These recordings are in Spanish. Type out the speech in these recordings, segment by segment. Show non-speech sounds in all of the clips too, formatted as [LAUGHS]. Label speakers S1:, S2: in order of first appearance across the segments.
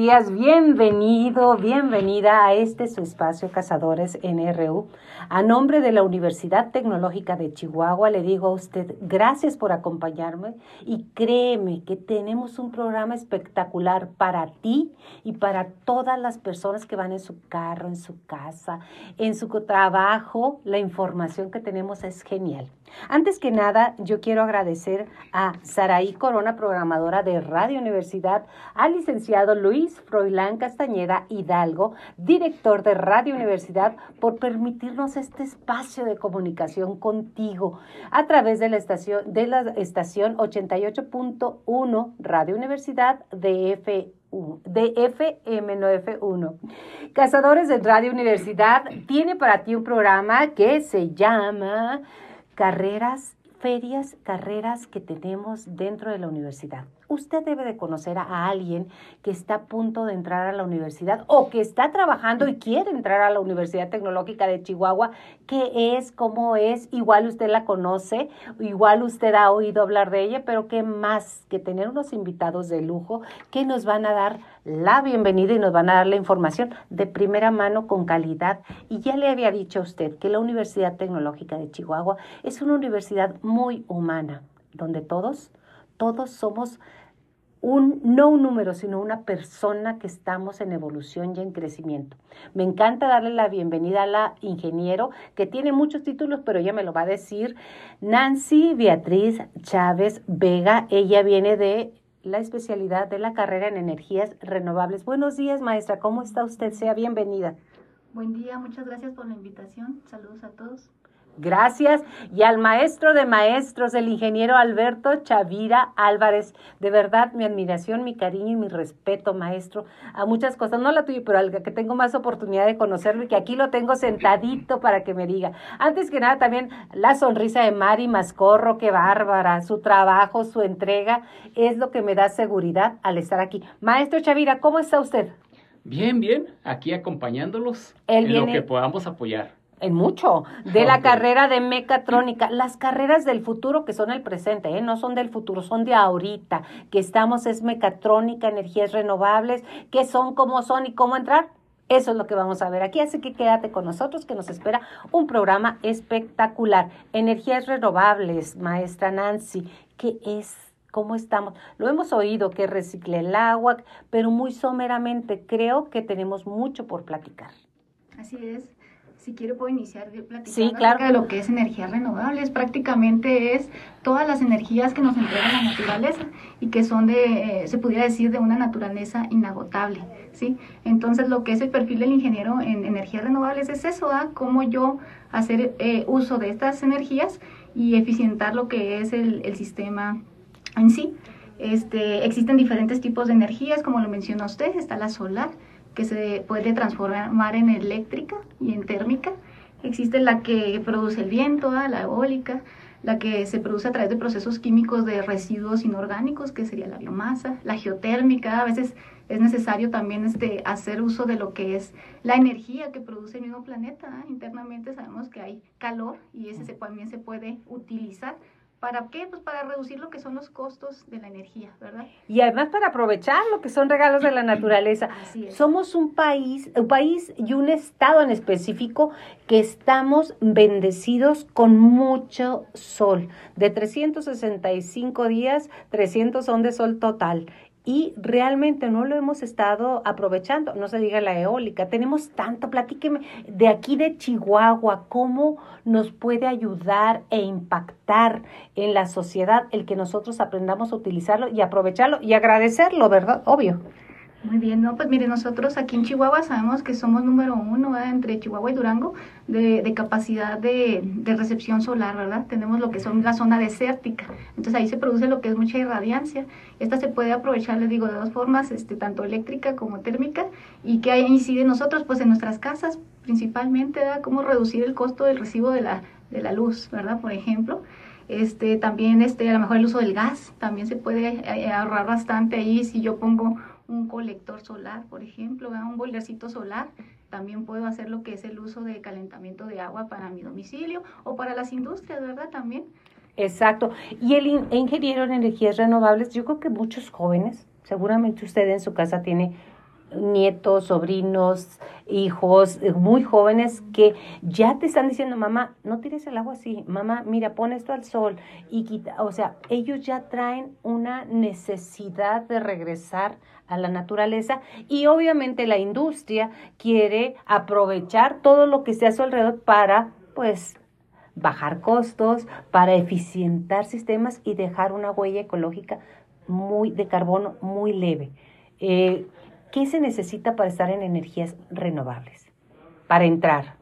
S1: días, bienvenido, bienvenida a este su espacio Cazadores NRU. A nombre de la Universidad Tecnológica de Chihuahua le digo a usted gracias por acompañarme y créeme que tenemos un programa espectacular para ti y para todas las personas que van en su carro, en su casa, en su trabajo. La información que tenemos es genial. Antes que nada, yo quiero agradecer a Saraí Corona, programadora de Radio Universidad, al licenciado Luis Froilán Castañeda Hidalgo, director de Radio Universidad, por permitirnos este espacio de comunicación contigo a través de la estación, de la estación 88.1 Radio Universidad de F de FM9F1. Cazadores de Radio Universidad tiene para ti un programa que se llama Carreras, Ferias, Carreras que tenemos dentro de la universidad usted debe de conocer a alguien que está a punto de entrar a la universidad o que está trabajando y quiere entrar a la Universidad Tecnológica de Chihuahua, qué es, cómo es, igual usted la conoce, igual usted ha oído hablar de ella, pero qué más que tener unos invitados de lujo que nos van a dar la bienvenida y nos van a dar la información de primera mano con calidad. Y ya le había dicho a usted que la Universidad Tecnológica de Chihuahua es una universidad muy humana, donde todos, todos somos un, no un número, sino una persona que estamos en evolución y en crecimiento. Me encanta darle la bienvenida a la ingeniero, que tiene muchos títulos, pero ella me lo va a decir, Nancy Beatriz Chávez Vega. Ella viene de la especialidad de la carrera en energías renovables. Buenos días, maestra. ¿Cómo está usted? Sea bienvenida.
S2: Buen día, muchas gracias por la invitación. Saludos a todos.
S1: Gracias. Y al maestro de maestros, el ingeniero Alberto Chavira Álvarez. De verdad, mi admiración, mi cariño y mi respeto, maestro, a muchas cosas. No la tuya, pero al que tengo más oportunidad de conocerlo y que aquí lo tengo sentadito para que me diga. Antes que nada, también la sonrisa de Mari Mascorro, qué bárbara. Su trabajo, su entrega es lo que me da seguridad al estar aquí. Maestro Chavira, ¿cómo está usted?
S3: Bien, bien, aquí acompañándolos en lo que podamos apoyar
S1: en mucho, de la carrera de mecatrónica, las carreras del futuro que son el presente, ¿eh? no son del futuro, son de ahorita, que estamos es mecatrónica, energías renovables, qué son, cómo son y cómo entrar. Eso es lo que vamos a ver aquí, así que quédate con nosotros que nos espera un programa espectacular. Energías renovables, maestra Nancy, ¿qué es? ¿Cómo estamos? Lo hemos oído que recicle el agua, pero muy someramente creo que tenemos mucho por platicar.
S2: Así es. Si quiere puedo iniciar platicando sí, claro. de lo que es energías renovables. Prácticamente es todas las energías que nos entrega la naturaleza y que son de, eh, se pudiera decir, de una naturaleza inagotable, ¿sí? Entonces lo que es el perfil del ingeniero en energías renovables es eso, ¿ah? Cómo yo hacer eh, uso de estas energías y eficientar lo que es el, el sistema en sí. Este, existen diferentes tipos de energías, como lo mencionó usted, está la solar, que se puede transformar en eléctrica y en térmica. Existe la que produce el viento, la eólica, la que se produce a través de procesos químicos de residuos inorgánicos, que sería la biomasa, la geotérmica, a veces es necesario también este, hacer uso de lo que es la energía que produce el mismo planeta. Internamente sabemos que hay calor y ese también se puede utilizar ¿Para qué? Pues para reducir lo que son los costos de la energía, ¿verdad?
S1: Y además para aprovechar lo que son regalos de la naturaleza. [CLEARS THROAT] Somos un país, un país y un estado en específico que estamos bendecidos con mucho sol. De 365 días, 300 son de sol total y realmente no lo hemos estado aprovechando, no se diga la eólica, tenemos tanto, platíqueme de aquí de Chihuahua, cómo nos puede ayudar e impactar en la sociedad el que nosotros aprendamos a utilizarlo y aprovecharlo y agradecerlo, ¿verdad? Obvio.
S2: Muy bien, no, pues mire, nosotros aquí en Chihuahua sabemos que somos número uno entre Chihuahua y Durango de, de capacidad de, de, recepción solar, ¿verdad? Tenemos lo que son la zona desértica, entonces ahí se produce lo que es mucha irradiancia. Esta se puede aprovechar, les digo, de dos formas, este, tanto eléctrica como térmica, y que incide nosotros, pues en nuestras casas principalmente, ¿verdad? Cómo reducir el costo del recibo de la, de la luz, ¿verdad? Por ejemplo. Este, también este, a lo mejor el uso del gas, también se puede eh, ahorrar bastante ahí si yo pongo un colector solar, por ejemplo, un boilercito solar. También puedo hacer lo que es el uso de calentamiento de agua para mi domicilio o para las industrias, ¿verdad? También.
S1: Exacto. Y el ingeniero en energías renovables, yo creo que muchos jóvenes, seguramente usted en su casa tiene nietos, sobrinos, hijos eh, muy jóvenes que ya te están diciendo, mamá, no tires el agua así, mamá, mira, pon esto al sol y quita, o sea, ellos ya traen una necesidad de regresar a la naturaleza y obviamente la industria quiere aprovechar todo lo que esté a su alrededor para, pues, bajar costos, para eficientar sistemas y dejar una huella ecológica muy de carbono muy leve. Eh, ¿Qué se necesita para estar en energías renovables? Para entrar.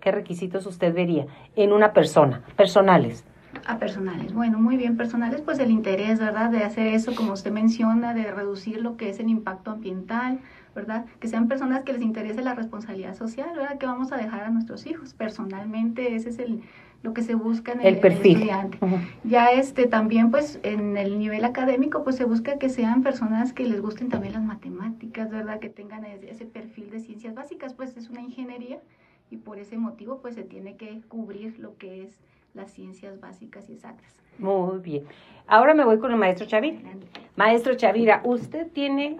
S1: ¿Qué requisitos usted vería en una persona? Personales.
S2: A personales. Bueno, muy bien, personales, pues el interés, ¿verdad? De hacer eso, como usted menciona, de reducir lo que es el impacto ambiental, ¿verdad? Que sean personas que les interese la responsabilidad social, ¿verdad? Que vamos a dejar a nuestros hijos. Personalmente, ese es el, lo que se busca en el, perfil. estudiante. Ya este también pues en el nivel académico pues se busca que sean personas que les gusten también las matemáticas, ¿verdad? Que tengan ese perfil de ciencias básicas, pues es una ingeniería y por ese motivo pues se tiene que cubrir lo que es las ciencias básicas y exactas.
S1: Muy bien. Ahora me voy con el maestro Chavira. Maestro Chavira, usted tiene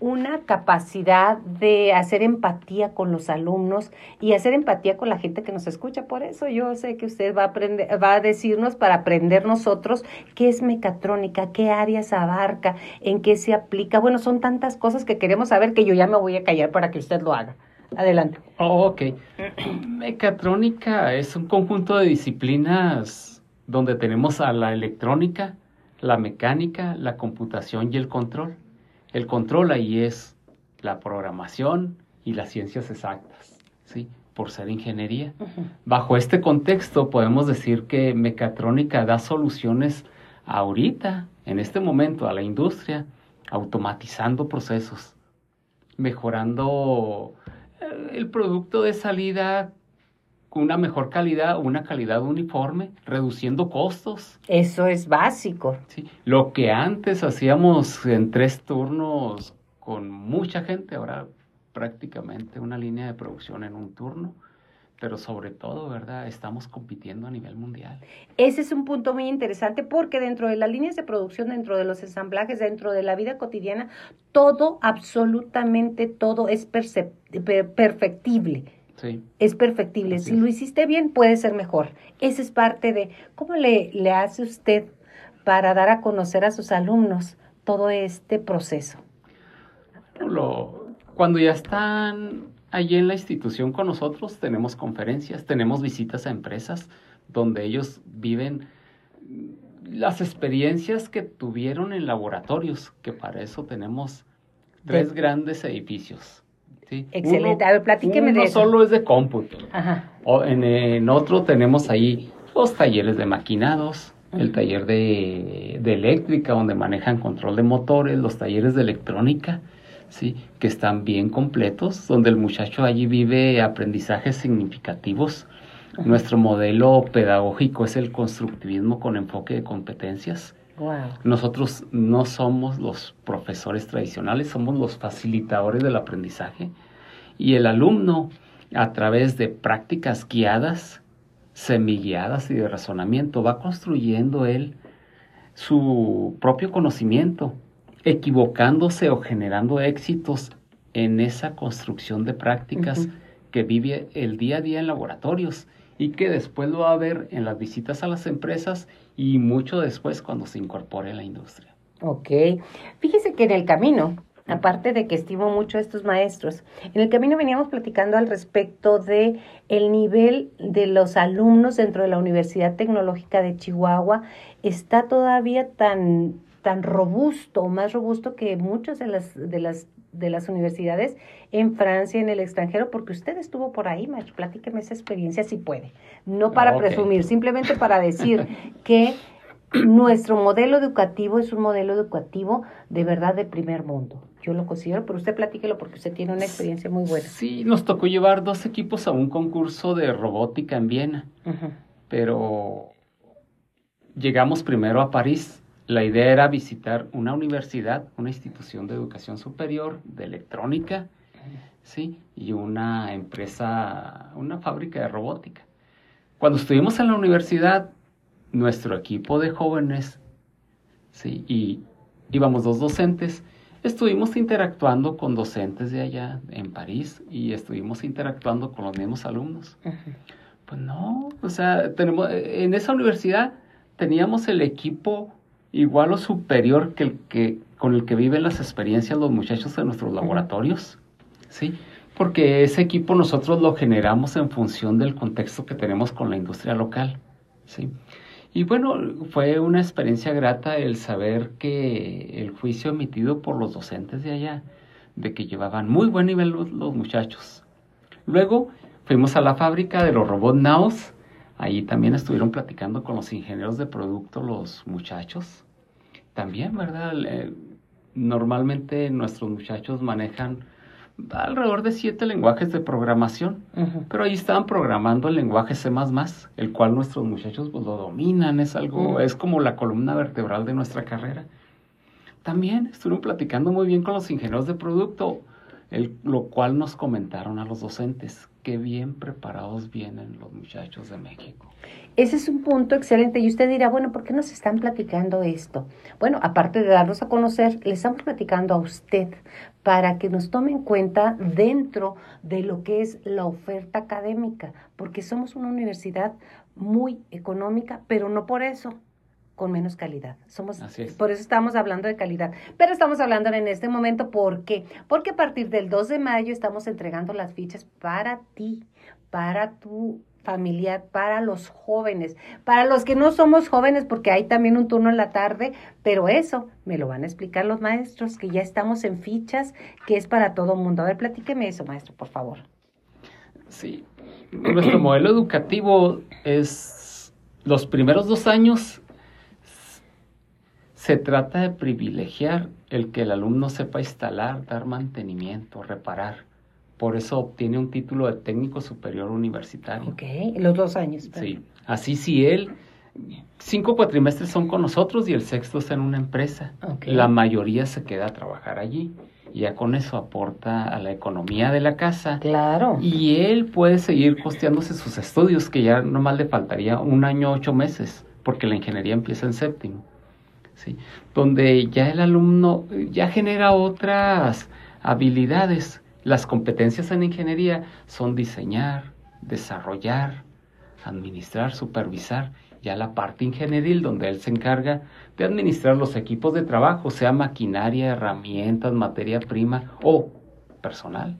S1: una capacidad de hacer empatía con los alumnos y hacer empatía con la gente que nos escucha. Por eso yo sé que usted va a aprender, va a decirnos para aprender nosotros qué es mecatrónica, qué áreas abarca, en qué se aplica. Bueno, son tantas cosas que queremos saber que yo ya me voy a callar para que usted lo haga. Adelante.
S3: Oh, ok. [CLEARS THROAT] Mecatrónica es un conjunto de disciplinas donde tenemos a la electrónica, la mecánica, la computación y el control. El control ahí es la programación y las ciencias exactas, ¿sí? Por ser ingeniería. Bajo este contexto podemos decir que mecatrónica da soluciones ahorita, en este momento, a la industria, automatizando procesos, mejorando eh, el producto de salida una mejor calidad, una calidad uniforme, reduciendo costos.
S1: Eso es básico.
S3: Sí. Lo que antes hacíamos en tres turnos con mucha gente, ahora prácticamente una línea de producción en un turno, pero sobre todo, ¿verdad? Estamos compitiendo a nivel mundial.
S1: Ese es un punto muy interesante porque dentro de las líneas de producción, dentro de los ensamblajes, dentro de la vida cotidiana, todo, absolutamente todo es perfectible es perfectible. si lo hiciste bien, puede ser mejor. Esa es parte de cómo le, le hace usted para dar a conocer a sus alumnos todo este proceso.
S3: cuando ya están allí en la institución con nosotros, tenemos conferencias, tenemos visitas a empresas donde ellos viven las experiencias que tuvieron en laboratorios, que para eso tenemos tres grandes edificios.
S1: Excelente. a ver, platíqueme
S3: de eso. solo es de cómputo. O en, otro tenemos ahí los talleres de maquinados, el taller de, de, eléctrica, donde manejan control de motores, los talleres de electrónica, ¿sí? que están bien completos, donde el muchacho allí vive aprendizajes significativos. Nuestro modelo pedagógico es el constructivismo con enfoque de competencias. Nosotros no somos los profesores tradicionales, somos los facilitadores del aprendizaje y el alumno a través de prácticas guiadas, semiguiadas y de razonamiento va construyendo él su propio conocimiento, equivocándose o generando éxitos en esa construcción de prácticas que vive el día a día en laboratorios y que después lo va a ver en las visitas a las empresas y mucho después cuando se incorpore a la industria.
S1: Ok. Fíjese que en el camino, aparte de que estimo mucho a estos maestros, en el camino veníamos platicando al respecto de el nivel de los alumnos dentro de la Universidad Tecnológica de Chihuahua está todavía tan tan robusto, más robusto que muchas de las de las de las universidades en Francia, en el extranjero, porque usted estuvo por ahí, maestro, platíqueme esa experiencia si puede. No para presumir, simplemente para decir [LAUGHS] que nuestro modelo educativo es un modelo educativo de verdad de primer mundo. Yo lo considero, pero usted platíquelo porque usted tiene una experiencia muy buena.
S3: Sí, nos tocó llevar dos equipos a un concurso de robótica en Viena, pero llegamos primero a París la idea era visitar una universidad, una institución de educación superior de electrónica, ¿sí? Y una empresa, una fábrica de robótica. Cuando estuvimos en la universidad, nuestro equipo de jóvenes, ¿sí? Y íbamos dos docentes, estuvimos interactuando con docentes de allá en París y estuvimos interactuando con los mismos alumnos. Pues no, o sea, tenemos, en esa universidad teníamos el equipo igual o superior que el que con el que viven las experiencias los muchachos en nuestros laboratorios, ¿sí? Porque ese equipo nosotros lo generamos en función del contexto que tenemos con la industria local, ¿sí? Y bueno, fue una experiencia grata el saber que el juicio emitido por los docentes de allá, de que llevaban muy buen nivel los, muchachos. Luego fuimos a la fábrica de los robots Naos, ahí también estuvieron platicando con los ingenieros de producto los muchachos. También, ¿verdad? normalmente nuestros muchachos manejan alrededor de siete lenguajes de programación, pero ahí estaban programando el lenguaje C++, el cual nuestros muchachos pues, lo dominan, es algo, es como la columna vertebral de nuestra carrera. También estuvieron platicando muy bien con los ingenieros de producto, el, lo cual nos comentaron a los docentes, qué bien preparados vienen los muchachos de México.
S1: Ese es un punto excelente y usted dirá, bueno, ¿por qué nos están platicando esto? Bueno, aparte de darnos a conocer, le estamos platicando a usted para que nos tome en cuenta dentro de lo que es la oferta académica, porque somos una universidad muy económica, pero no por eso con menos calidad. Somos, Por eso estamos hablando de calidad. Pero estamos hablando en este momento, ¿por qué? Porque a partir del 2 de mayo estamos entregando las fichas para ti, para tu familiar, para los jóvenes, para los que no somos jóvenes, porque hay también un turno en la tarde, pero eso me lo van a explicar los maestros, que ya estamos en fichas, que es para todo mundo. A ver, platíqueme eso, maestro, por favor.
S3: Sí, nuestro modelo educativo es los primeros dos años se trata de privilegiar el que el alumno sepa instalar, dar mantenimiento, reparar. Por eso obtiene un título de técnico superior universitario.
S1: Ok, los dos años.
S3: Sí, así si él, cinco cuatrimestres son con nosotros y el sexto está en una empresa. La mayoría se queda a trabajar allí. Y ya con eso aporta a la economía de la casa.
S1: Claro.
S3: Y él puede seguir costeándose sus estudios, que ya nomás le faltaría un año, ocho meses, porque la ingeniería empieza en séptimo. ¿Sí? donde ya el alumno ya genera otras habilidades. Las competencias en ingeniería son diseñar, desarrollar, administrar, supervisar. Ya la parte ingenieril, donde él se encarga de administrar los equipos de trabajo, sea maquinaria, herramientas, materia prima o personal.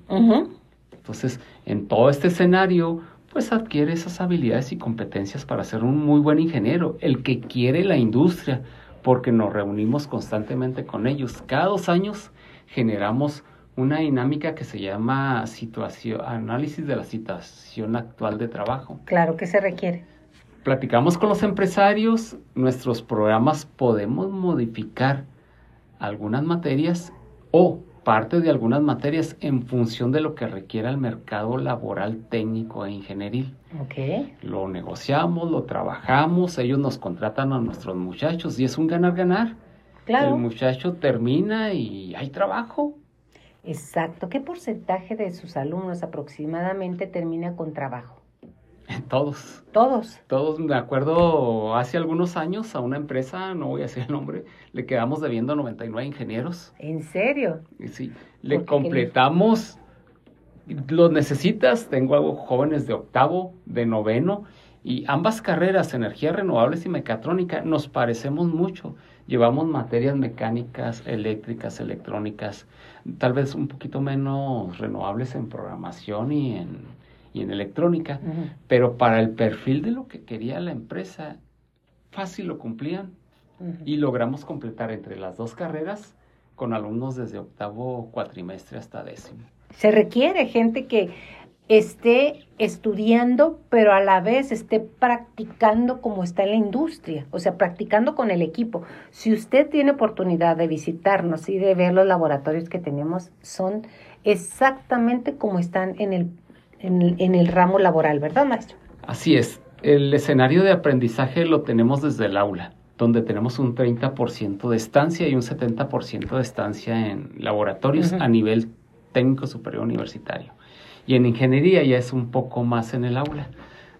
S3: Entonces, en todo este escenario, pues adquiere esas habilidades y competencias para ser un muy buen ingeniero, el que quiere la industria, porque nos reunimos constantemente con ellos. Cada dos años generamos una dinámica que se llama situación, análisis de la situación actual de trabajo.
S1: Claro que se requiere.
S3: Platicamos con los empresarios, nuestros programas podemos modificar algunas materias o parte de algunas materias en función de lo que requiera el mercado laboral técnico e ingenieril.
S1: Okay.
S3: Lo negociamos, lo trabajamos, ellos nos contratan a nuestros muchachos y es un ganar-ganar.
S1: Claro.
S3: El muchacho termina y hay trabajo.
S1: Exacto. ¿Qué porcentaje de sus alumnos aproximadamente termina con trabajo? [LAUGHS]
S3: Todos.
S1: Todos.
S3: Todos, me acuerdo, hace algunos años a una empresa, no voy a decir el nombre, le quedamos debiendo 99 ingenieros.
S1: ¿En serio?
S3: Sí, le completamos, los necesitas, tengo jóvenes de octavo, de noveno, y ambas carreras, energías renovables y mecatrónica, nos parecemos mucho. Llevamos materias mecánicas, eléctricas, electrónicas, tal vez un poquito menos renovables en programación y en y en electrónica, pero para el perfil de lo que quería la empresa, fácil lo cumplían y logramos completar entre las dos carreras con alumnos desde octavo cuatrimestre hasta décimo.
S1: Se requiere gente que esté estudiando, pero a la vez esté practicando como está en la industria, o sea, practicando con el equipo. Si usted tiene oportunidad de visitarnos y de ver los laboratorios que tenemos, son exactamente como están en el en, el ramo laboral, ¿verdad, maestro?
S3: Así es. El escenario de aprendizaje lo tenemos desde el aula, donde tenemos un 30% de estancia y un 70% de estancia en laboratorios a nivel técnico superior universitario. Y en ingeniería ya es un poco más en el aula,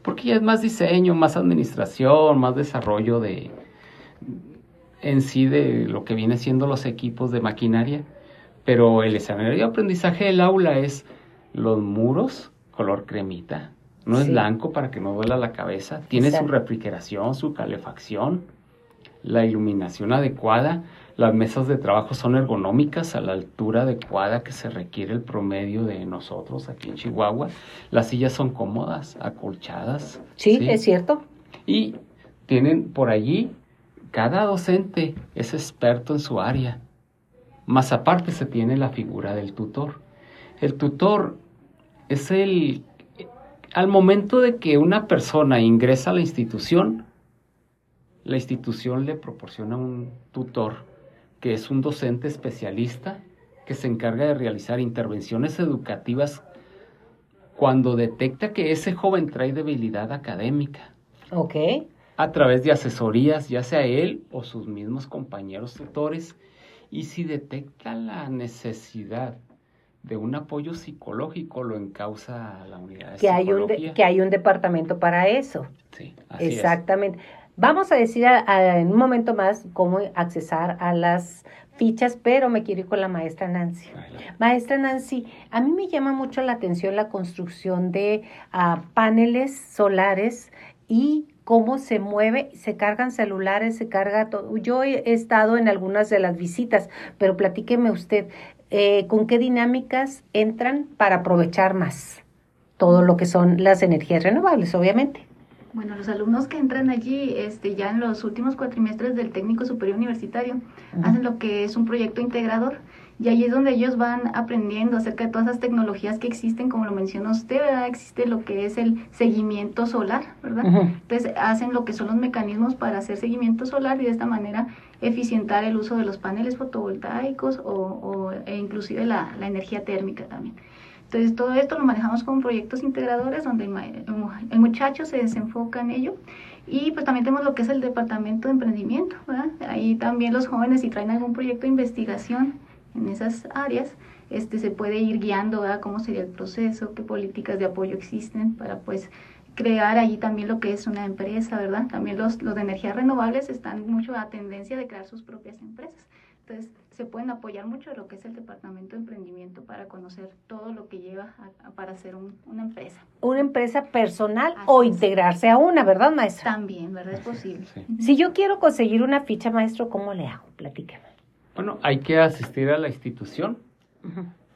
S3: porque ya es más diseño, más administración, más desarrollo de en sí de lo que viene siendo los equipos de maquinaria Pero el escenario de aprendizaje del aula es los muros color cremita, no es blanco para que no duela la cabeza, tiene su refrigeración, su calefacción, la iluminación adecuada, las mesas de trabajo son ergonómicas a la altura adecuada que se requiere el promedio de nosotros aquí en Chihuahua. Las sillas son cómodas, acolchadas.
S1: Sí, es cierto.
S3: Y tienen por allí, cada docente es experto en su área. Más aparte se tiene la figura del tutor. El tutor es el... Al momento de que una persona ingresa a la institución, la institución le proporciona un tutor que es un docente especialista que se encarga de realizar intervenciones educativas cuando detecta que ese joven trae debilidad académica.
S1: Ok.
S3: A través de asesorías, ya sea él o sus mismos compañeros tutores, y si detecta la necesidad de un apoyo psicológico, lo encausa la unidad de
S1: que hay un Que hay un departamento para eso.
S3: Sí,
S1: así Exactamente. Vamos a decir en un momento más cómo accesar a las fichas, pero me quiero ir con la maestra Nancy. Maestra Nancy, a mí me llama mucho la atención la construcción de ah, paneles solares y cómo se mueve, se cargan celulares, se carga todo. Yo he estado en algunas de las visitas, pero platíqueme usted, eh, ¿con qué dinámicas entran para aprovechar más todo lo que son las energías renovables, obviamente?
S2: Bueno, los alumnos que entran allí este, ya en los últimos cuatrimestres del técnico superior universitario hacen lo que es un proyecto integrador y ahí es donde ellos van aprendiendo acerca de todas esas tecnologías que existen, como lo mencionó usted, ¿verdad? Existe lo que es el seguimiento solar, ¿verdad? Entonces hacen lo que son los mecanismos para hacer seguimiento solar y de esta manera eficientar el uso de los paneles fotovoltaicos o, o e inclusive la, la energía térmica también. Entonces, todo esto lo manejamos con proyectos integradores donde el, muchacho se desenfoca en ello. Y pues también tenemos lo que es el departamento de emprendimiento. ¿verdad? Ahí también los jóvenes, si traen algún proyecto de investigación en esas áreas, este, se puede ir guiando ¿verdad? cómo sería el proceso, qué políticas de apoyo existen para pues crear allí también lo que es una empresa, ¿verdad? También los, los de energías renovables están mucho a tendencia de crear sus propias empresas. Entonces, se pueden apoyar mucho de lo que es el departamento de emprendimiento para conocer todo lo que lleva para hacer una empresa.
S1: Una empresa personal o integrarse a una, ¿verdad, maestra?
S2: También, ¿verdad? Es posible.
S1: Si yo quiero conseguir una ficha, maestro, ¿cómo le hago? Platícame.
S3: Bueno, hay que asistir a la institución,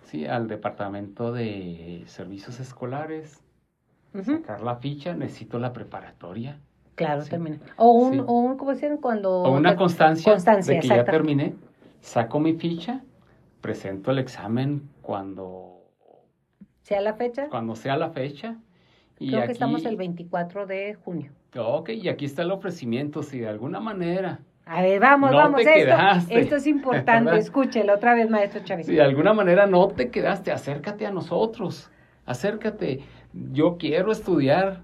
S3: sí, al departamento de servicios escolares, sacar la ficha, necesito la preparatoria.
S1: Claro, termina. O un, o un, ¿cómo dicen? Cuando...
S3: O una constancia, constancia de que ya terminé saco mi ficha, presento el examen cuando...
S1: ¿Sea la fecha?
S3: Cuando sea la fecha.
S1: Y Creo que estamos el 24 de junio.
S3: Ok, y aquí está el ofrecimiento, si de alguna manera...
S1: A ver, vamos, vamos, esto, esto es importante, [LAUGHS] escúchelo otra vez, maestro Chávez.
S3: Si de alguna manera no te quedaste, acércate a nosotros, acércate, yo quiero estudiar.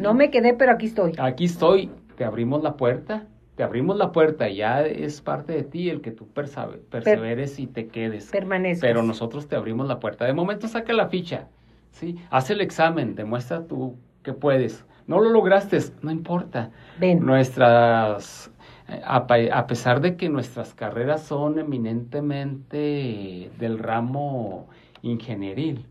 S1: No me quedé, pero aquí estoy.
S3: Aquí estoy, te abrimos la puerta, te abrimos la puerta, ya es parte de ti el que tú perseveres y te quedes.
S1: Permanezcas.
S3: Pero nosotros te abrimos la puerta. De momento saca la ficha, ¿sí? Haz el examen, demuestra tú que puedes. No lo lograste, no importa.
S1: Ven.
S3: Nuestras, a, pesar de que nuestras carreras son eminentemente del ramo ingenieril,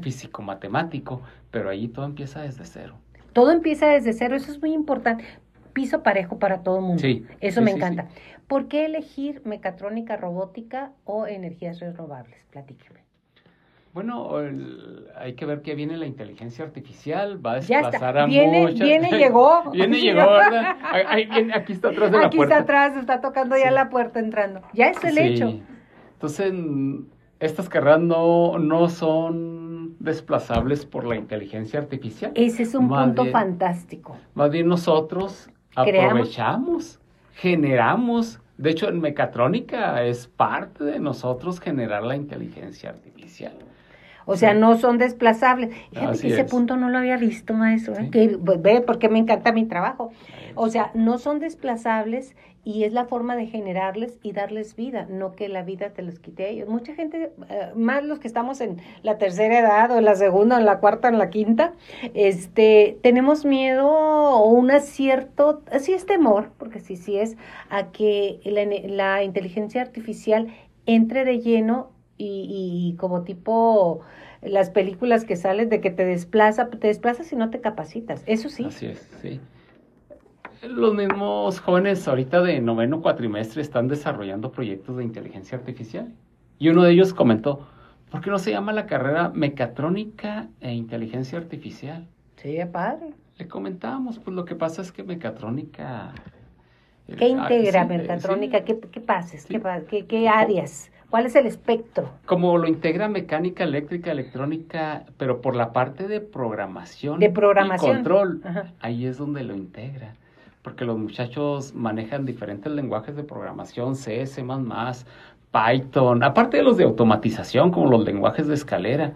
S3: físico-matemático, pero allí todo empieza desde cero.
S1: Todo empieza desde cero, eso es muy importante piso parejo para todo el mundo. Sí, Eso me encanta. ¿Por qué elegir mecatrónica robótica o energías renovables? Platíqueme.
S3: Bueno, hay que ver que viene la inteligencia artificial, va a desplazar a
S1: viene,
S3: muchas...
S1: Viene, [LAUGHS] llegó.
S3: viene, llegó, ¿verdad? aquí está atrás de la
S1: puerta. Aquí está atrás, está tocando ya la puerta entrando. Ya es el hecho.
S3: Entonces, estas carreras no, no son desplazables por la inteligencia artificial.
S1: Ese es un punto fantástico.
S3: Más bien nosotros aprovechamos, generamos. De hecho, en mecatrónica es parte de nosotros generar la inteligencia artificial.
S1: O sea, no son desplazables. ese punto no lo había visto, maestro. ¿eh? Que, ve, porque me encanta mi trabajo. O sea, no son desplazables y es la forma de generarles y darles vida, no que la vida te los quite a ellos. Mucha gente, eh, más los que estamos en la tercera edad o en la segunda, en la cuarta, en la quinta, este, tenemos miedo o un acierto, así es temor, porque sí, sí es, a que la, la inteligencia artificial entre de lleno y, y como tipo las películas que salen de que te desplaza, te desplazas y no te capacitas. Eso sí.
S3: Así es, sí. Los mismos jóvenes ahorita de noveno cuatrimestre están desarrollando proyectos de inteligencia artificial. Y uno de ellos comentó, ¿por qué no se llama la carrera mecatrónica e inteligencia artificial?
S1: Sí, padre.
S3: Le comentábamos, pues lo que pasa es que mecatrónica...
S1: ¿Qué integra mecatrónica? ¿Qué, qué pases? ¿Qué, qué, áreas? ¿Cuál es el espectro?
S3: Como lo integra mecánica, eléctrica, electrónica, pero por la parte de programación,
S1: de programación.
S3: y control, ahí es donde lo integra. Porque los muchachos manejan diferentes lenguajes de programación, C, C++, Python, aparte de los de automatización, como los lenguajes de escalera,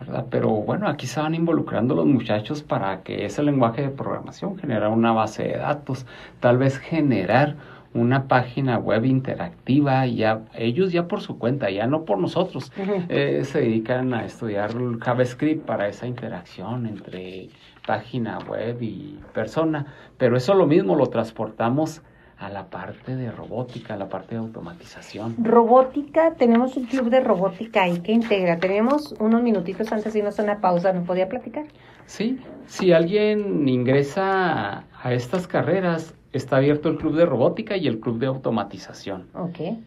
S3: ¿verdad? Pero bueno, aquí se van involucrando los muchachos para que ese lenguaje de programación generara una base de datos, tal vez generar una página web interactiva, ya ellos ya por su cuenta, ya no por nosotros, [LAUGHS] eh, se dedican a estudiar JavaScript para esa interacción entre página web y persona, pero eso lo mismo lo transportamos a la parte de robótica, a la parte de automatización.
S1: Robótica, tenemos un club de robótica ahí que integra. Tenemos unos minutitos antes de irnos a una pausa, ¿nos podía platicar?
S3: Sí, si alguien ingresa a estas carreras, está abierto el club de robótica y el club de automatización.
S1: Ok.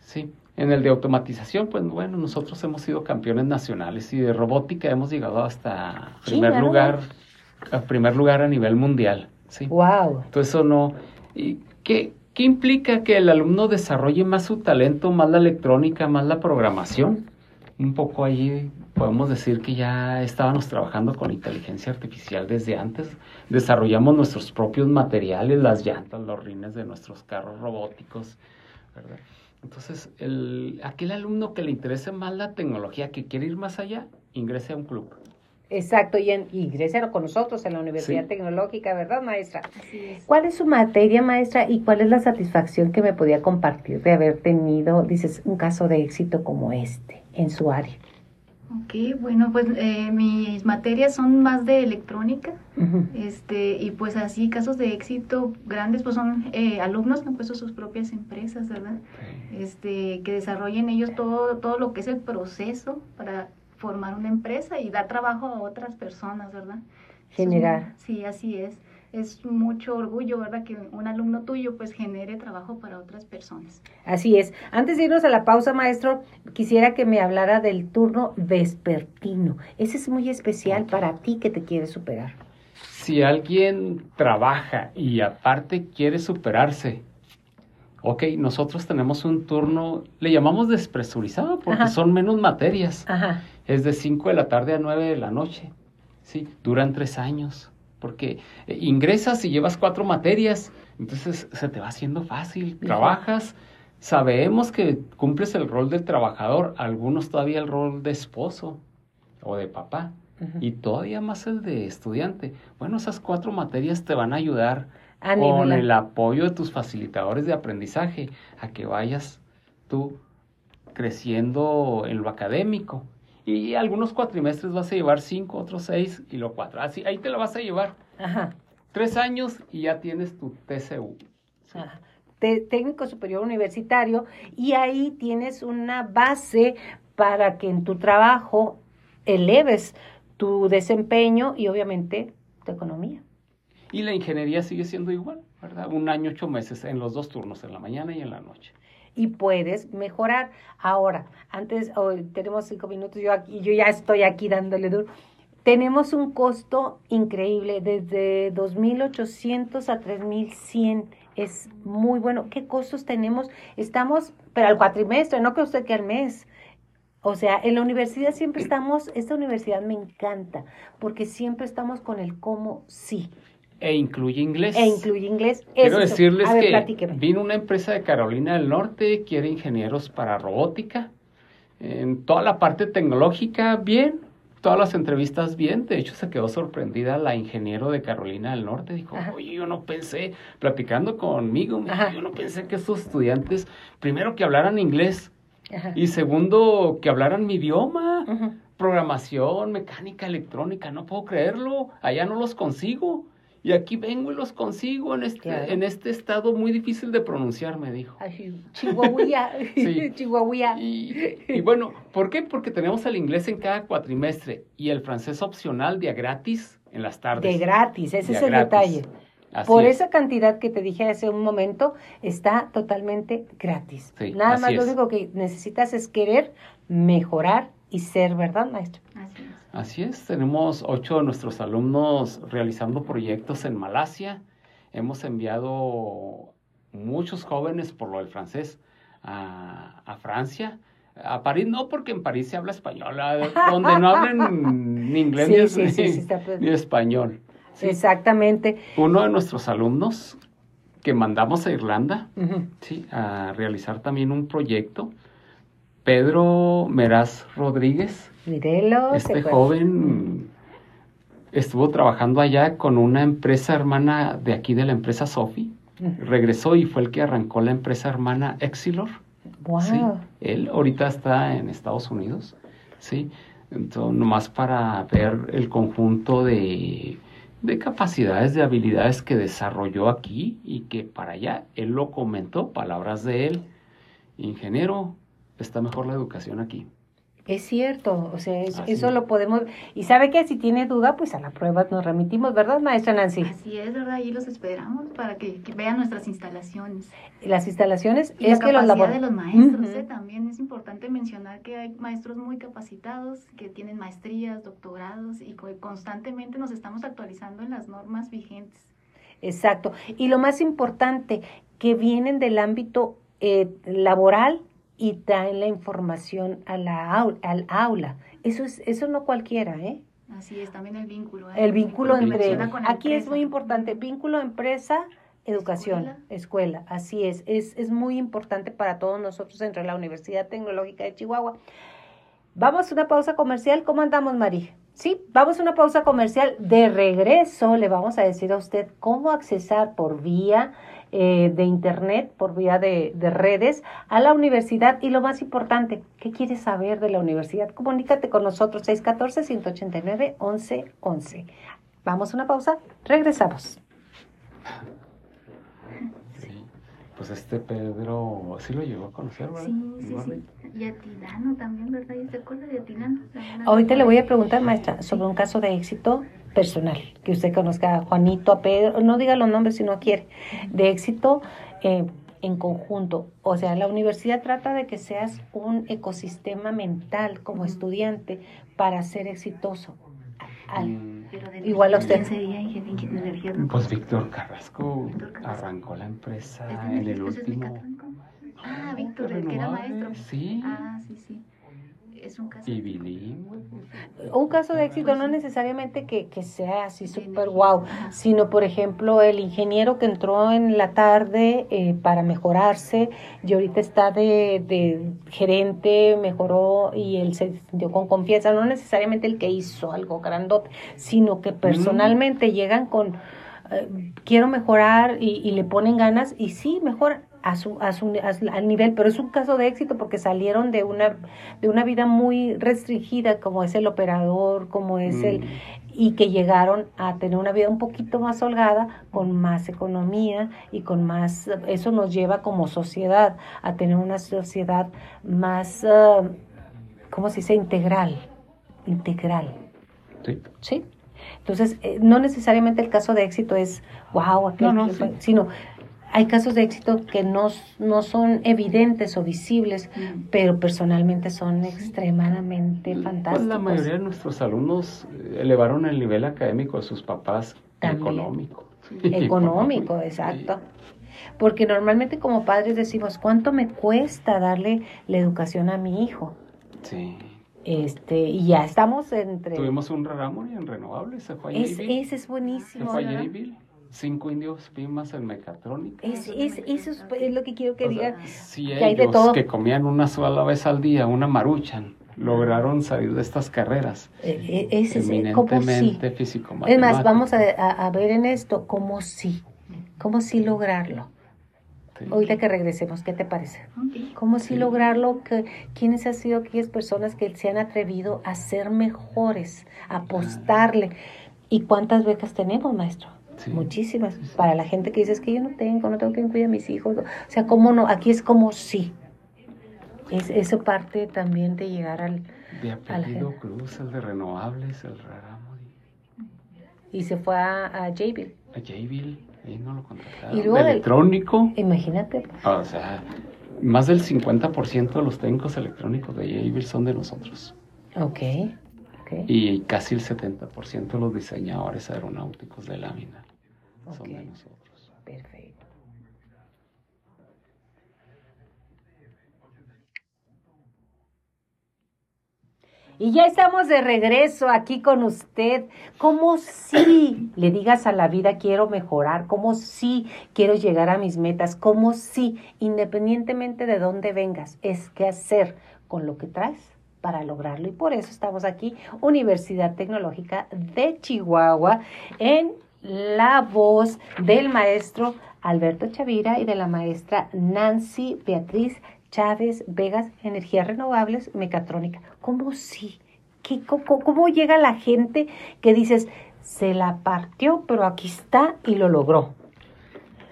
S3: Sí, en el de automatización, pues bueno, nosotros hemos sido campeones nacionales y de robótica hemos llegado hasta primer lugar, a primer lugar a nivel mundial. Sí.
S1: Wow.
S3: Entonces eso no. ¿Y qué, qué implica que el alumno desarrolle más su talento, más la electrónica, más la programación? Un poco ahí podemos decir que ya estábamos trabajando con inteligencia artificial desde antes. Desarrollamos nuestros propios materiales, las llantas, los rines de nuestros carros robóticos, ¿verdad? Entonces, el, aquel alumno que le interese más la tecnología, que quiere ir más allá, ingrese a un club.
S1: Exacto, y, en, con nosotros en la Universidad Tecnológica, ¿verdad, maestra? ¿Cuál es su materia, maestra, y cuál es la satisfacción que me podía compartir de haber tenido, dices, un caso de éxito como este en su área?
S2: Ok, bueno, pues eh, mis materias son más de electrónica, este, y pues así casos de éxito grandes, pues son eh, alumnos que han puesto sus propias empresas, ¿verdad? Este, que desarrollen ellos todo, todo lo que es el proceso para formar una empresa y dar trabajo a otras personas, ¿verdad?
S1: Generar.
S2: sí, así es es mucho orgullo, ¿verdad? Que un alumno tuyo pues genere trabajo para otras personas.
S1: Así es. Antes de irnos a la pausa, maestro, quisiera que me hablara del turno vespertino. Ese es muy especial para ti que te quieres superar.
S3: Si alguien trabaja y aparte quiere superarse, ok, nosotros tenemos un turno, le llamamos despresurizado porque son menos materias.
S1: Ajá.
S3: Es de 5 de la tarde a 9 de la noche. Sí, duran tres años porque eh, ingresas y llevas cuatro materias, entonces se te va haciendo fácil, trabajas, sabemos que cumples el rol del trabajador, algunos todavía el rol de esposo o de papá, y todavía más el de estudiante. Bueno, esas cuatro materias te van a ayudar con el apoyo de tus facilitadores de aprendizaje a que vayas tú creciendo en lo académico y algunos cuatrimestres vas a llevar cinco, otros seis y lo cuatro. Así, ahí te la vas a llevar.
S1: Ajá.
S3: Tres años y ya tienes tu TCU.
S1: Ajá. técnico superior universitario y ahí tienes una base para que en tu trabajo eleves tu desempeño y obviamente tu economía.
S3: Y la ingeniería sigue siendo igual, ¿verdad? Un año, ocho meses en los dos turnos, en la mañana y en la noche
S1: y puedes mejorar. Ahora, antes, hoy tenemos cinco minutos, yo, aquí, yo ya estoy aquí dándole duro. Tenemos un costo increíble, desde 2.800 a 3.100. Es muy bueno. ¿Qué costos tenemos? Estamos, pero al cuatrimestre, no que usted que al mes. O sea, en la universidad siempre estamos, esta universidad me encanta, porque siempre estamos con el cómo sí.
S3: E incluye inglés.
S1: E incluye inglés.
S3: Quiero decirles que vino una empresa de Carolina del Norte, quiere ingenieros para robótica. En toda la parte tecnológica, bien. Todas las entrevistas, bien. De hecho, se quedó sorprendida la ingeniero de Carolina del Norte. Dijo, oye, yo no pensé, platicando conmigo, yo no pensé que estos estudiantes, primero que hablaran inglés y segundo que hablaran mi idioma. Programación, mecánica, electrónica, no puedo creerlo. Allá no los consigo Y aquí vengo y los consigo en este, en este estado muy difícil de pronunciar, me dijo.
S1: Chihuahua. [LAUGHS] [LAUGHS] sí. Chihuahua.
S3: Y, y, bueno, ¿por qué? Porque tenemos el inglés en cada cuatrimestre y el francés opcional de gratis en las tardes.
S1: De gratis, ese es el detalle. Por esa cantidad que te dije hace un momento, está totalmente gratis. Nada más lo único que necesitas es querer mejorar y ser, ¿verdad, maestro?
S3: Así es. Así es, tenemos ocho de nuestros alumnos realizando proyectos en Malasia. Hemos enviado muchos jóvenes por lo del francés a, Francia. A París no, porque en París se habla español, donde no hablen [LAUGHS] ni inglés ni, español.
S1: Exactamente.
S3: Uno de nuestros alumnos que mandamos a Irlanda sí, a realizar también un proyecto, Pedro Meraz Rodríguez, este joven estuvo trabajando allá con una empresa hermana de aquí de la empresa Sofi. Regresó y fue el que arrancó la empresa hermana Exilor. Wow. él ahorita está en Estados Unidos. Sí. Entonces, nomás para ver el conjunto de, de capacidades, de habilidades que desarrolló aquí y que para allá, él lo comentó, palabras de él, ingeniero, está mejor la educación aquí.
S1: Es cierto, o sea, eso lo podemos... Y sabe que si tiene duda, pues a la prueba nos remitimos, ¿verdad, maestra Nancy?
S2: Así es, ¿verdad? Ahí los esperamos para que, vean nuestras instalaciones.
S1: Las instalaciones
S2: y es la que los de los maestros, ¿eh? También es importante mencionar que hay maestros muy capacitados, que tienen maestrías, doctorados y constantemente nos estamos actualizando en las normas vigentes.
S1: Exacto. Y lo más importante, que vienen del ámbito eh, laboral y traen la información a la al aula. Eso es eso no cualquiera, ¿eh?
S2: Así es, también el vínculo. ¿eh?
S1: El vínculo entre aquí es muy importante, vínculo empresa educación, escuela. así es. es, es muy importante para todos nosotros entre la Universidad Tecnológica de Chihuahua. Vamos a una pausa comercial, ¿cómo andamos, María? Sí, vamos a una pausa comercial. De regreso le vamos a decir a usted cómo accesar por vía eh, de Internet, por vía de, de, redes, a la universidad. Y lo más importante, ¿qué quieres saber de la universidad? Comunícate con nosotros, 614-189-1111. Vamos a una pausa, regresamos.
S3: Pues este Pedro sí lo llegó a conocer, ¿verdad? Sí,
S2: sí, sí. Y a Tilano también, ¿verdad? ¿Y se acuerda de Atilano?
S1: Ahorita le voy a preguntar, maestra, sobre un caso de éxito personal, que usted conozca a Juanito, a Pedro, no diga los nombres si no quiere, de éxito eh, en conjunto. O sea, la universidad trata de que seas un ecosistema mental como estudiante para ser exitoso.
S3: Mm. Igual a usted. Pues Víctor Carrasco arrancó la empresa en el último.
S2: Ah, Víctor, el que era maestro.
S3: Sí.
S2: Ah, sí, sí es un caso.
S1: Un caso de éxito no necesariamente que, que sea así súper wow, sino por ejemplo el ingeniero que entró en la tarde eh, para mejorarse y ahorita está de, de gerente, mejoró y él se dio con confianza, no necesariamente el que hizo algo grandote, sino que personalmente llegan con eh, quiero mejorar y, y, le ponen ganas y sí, mejoran a su, a su, al nivel, pero es un caso de éxito porque salieron de una, de una vida muy restringida como es el operador, como es el, mm. y que llegaron a tener una vida un poquito más holgada, con más economía y con más, eso nos lleva como sociedad a tener una sociedad más, uh, ¿cómo se dice? Integral, integral.
S3: Sí.
S1: ¿Sí? Entonces, eh, no necesariamente el caso de éxito es, wow, sino hay casos de éxito que no, no son evidentes o visibles, mm. pero personalmente son extremadamente fantásticos. Pues
S3: la mayoría de nuestros alumnos elevaron el nivel académico de sus papás [LAUGHS] económico.
S1: Económico, exacto. Porque normalmente como padres decimos, ¿cuánto me cuesta darle la educación a mi hijo?
S3: Sí.
S1: Este, y ya estamos entre...
S3: Tuvimos un ramo en renovables, se fue
S1: Ese es buenísimo.
S3: Se fue cinco indios pimas en mecatrónica.
S1: Es, es, eso es, lo que quiero que digan.
S3: Si que ellos que comían una sola vez al día, una maruchan, lograron salir de estas carreras.
S1: Eh, eh, es, eminentemente físico Es más, vamos a, a, ver en esto cómo sí, cómo sí lograrlo. Ahorita que regresemos, ¿qué te parece? ¿Cómo sí, lograrlo? Que, ¿Quiénes han sido aquellas personas que se han atrevido a ser mejores, a apostarle? ¿Y cuántas becas tenemos, maestro? Muchísimas. Para la gente que dice es que yo no tengo, no tengo quien cuide a mis hijos. O sea, ¿cómo no? Aquí es como sí. Es, eso parte también de llegar al...
S3: De apellido Cruz, el de renovables, el Raramuri.
S1: Y se fue a, a Jayville.
S3: A Jayville, ahí no lo contrataron. Y luego electrónico.
S1: Imagínate.
S3: O sea, más del 50% de los técnicos electrónicos de Jayville son de nosotros.
S1: Ok.
S3: Y casi el 70% de los diseñadores aeronáuticos de lámina son de nosotros.
S1: Perfecto. Y ya estamos de regreso aquí con usted. ¿Cómo si le digas a la vida quiero mejorar? ¿Cómo si quiero llegar a mis metas? ¿Cómo si, independientemente de dónde vengas, es qué hacer con lo que traes? para lograrlo. Y por eso estamos aquí, Universidad Tecnológica de Chihuahua, en la voz del maestro Alberto Chavira y de la maestra Nancy Beatriz Chávez Vegas, Energías Renovables, Mecatrónica. ¿Cómo sí? ¿Qué, cómo, llega la gente que dices, se la partió, pero aquí está y lo logró?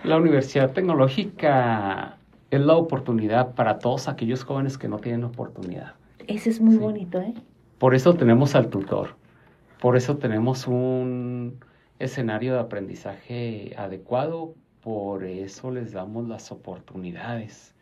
S3: La Universidad Tecnológica es la oportunidad para todos aquellos jóvenes que no tienen oportunidad.
S1: Ese es muy bonito, ¿eh?
S3: Por eso tenemos al tutor, por eso tenemos un escenario de aprendizaje adecuado, por eso les damos las oportunidades.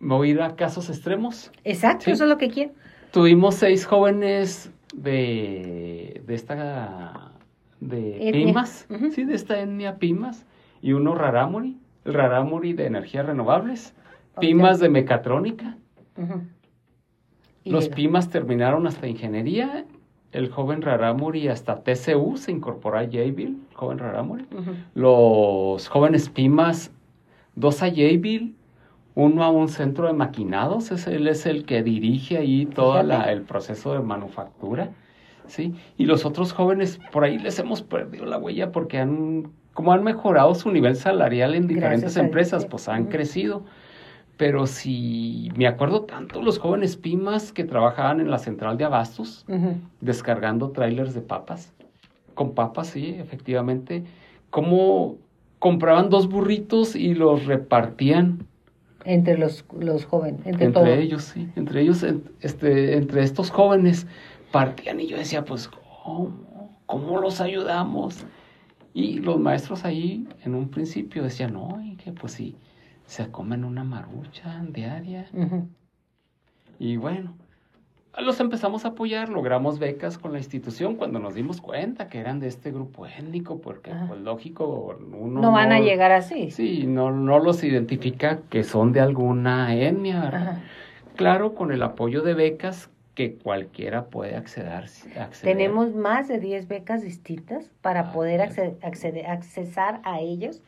S3: ¿Me voy a ir a casos extremos?
S1: Exacto, eso es lo que quiero.
S3: Tuvimos seis jóvenes de, de esta de Pimas, sí, de esta etnia Pimas, y uno Raramuri, Raramuri de energías renovables, Pimas de mecatrónica. Los Pimas terminaron hasta ingeniería. El joven Raramuri hasta TCU se incorporó a Jayville, joven Raramuri. Los jóvenes Pimas, dos a Jayville, uno a un centro de maquinados. Es, él es el que dirige ahí todo el proceso de manufactura. ¿sí? Y los otros jóvenes, por ahí les hemos perdido la huella porque han, como han mejorado su nivel salarial en diferentes empresas, pues han crecido pero si me acuerdo tanto los jóvenes Pimas que trabajaban en la central de abastos, descargando trailers de papas, con papas, sí, efectivamente, cómo compraban dos burritos y los repartían.
S1: Entre los, los jóvenes,
S3: entre, entre ellos, sí, entre ellos, este, entre estos jóvenes partían y yo decía, pues, ¿cómo? ¿Cómo los ayudamos? Y los maestros ahí en un principio decían, no, y que pues sí se comen una marucha diaria. Y bueno, los empezamos a apoyar, logramos becas con la institución cuando nos dimos cuenta que eran de este grupo étnico, porque pues lógico,
S1: uno no van a llegar así.
S3: Sí, no, no los identifica que son de alguna etnia. Claro, con el apoyo de becas que cualquiera puede acceder.
S1: Tenemos más de 10 becas distintas para ah, poder acceder, acceder, accesar a ellos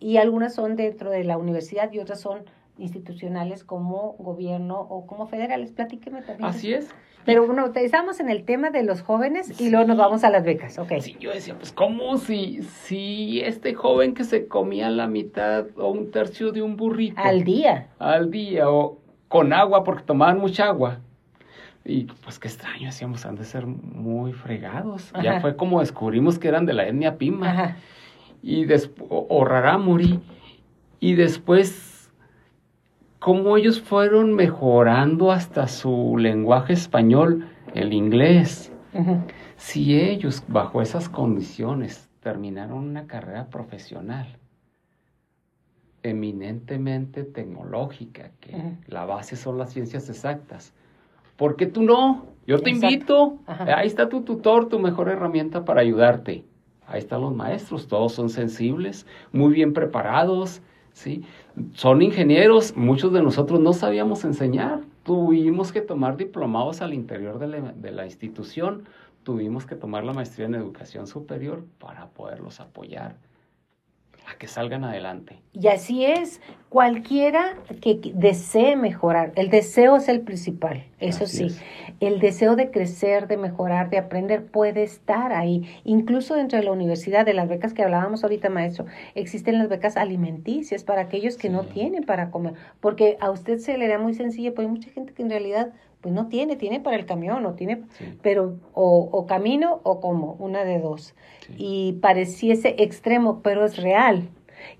S1: y algunas son dentro de la universidad y otras son institucionales como gobierno o como federales. Platíqueme también.
S3: Así es.
S1: Pero bueno, estamos en el tema de los jóvenes y luego nos vamos a las becas, ok.
S3: Sí, yo decía, pues ¿cómo si, si este joven que se comía la mitad o un tercio de un burrito?
S1: Al día.
S3: Al día, o con agua porque tomaban mucha agua. Y pues qué extraño, decíamos, han de ser muy fregados. Ya fue como descubrimos que eran de la etnia Pima. Ajá y después, o Raramuri, y después cómo ellos fueron mejorando hasta su lenguaje español, el inglés. Si ellos, bajo esas condiciones, terminaron una carrera profesional eminentemente tecnológica, que la base son las ciencias exactas, ¿por qué tú no? Yo te invito, ahí está tu tutor, tu mejor herramienta para ayudarte. Ahí están los maestros, todos son sensibles, muy bien preparados, ¿sí? Son ingenieros, muchos de nosotros no sabíamos enseñar, tuvimos que tomar diplomados al interior de la, de la institución, tuvimos que tomar la maestría en educación superior para poderlos apoyar a que salgan adelante.
S1: Y así es, cualquiera que desee mejorar, el deseo es el principal, eso sí, el deseo de crecer, de mejorar, de aprender puede estar ahí, incluso dentro de la universidad, de las becas que hablábamos ahorita, maestro, existen las becas alimenticias para aquellos que no tienen para comer, porque a usted se le da muy sencillo, pero hay mucha gente que en realidad pues no tiene, tiene para el camión, o tiene, pero o, o, camino o como, una de dos. Y pareciese extremo, pero es real.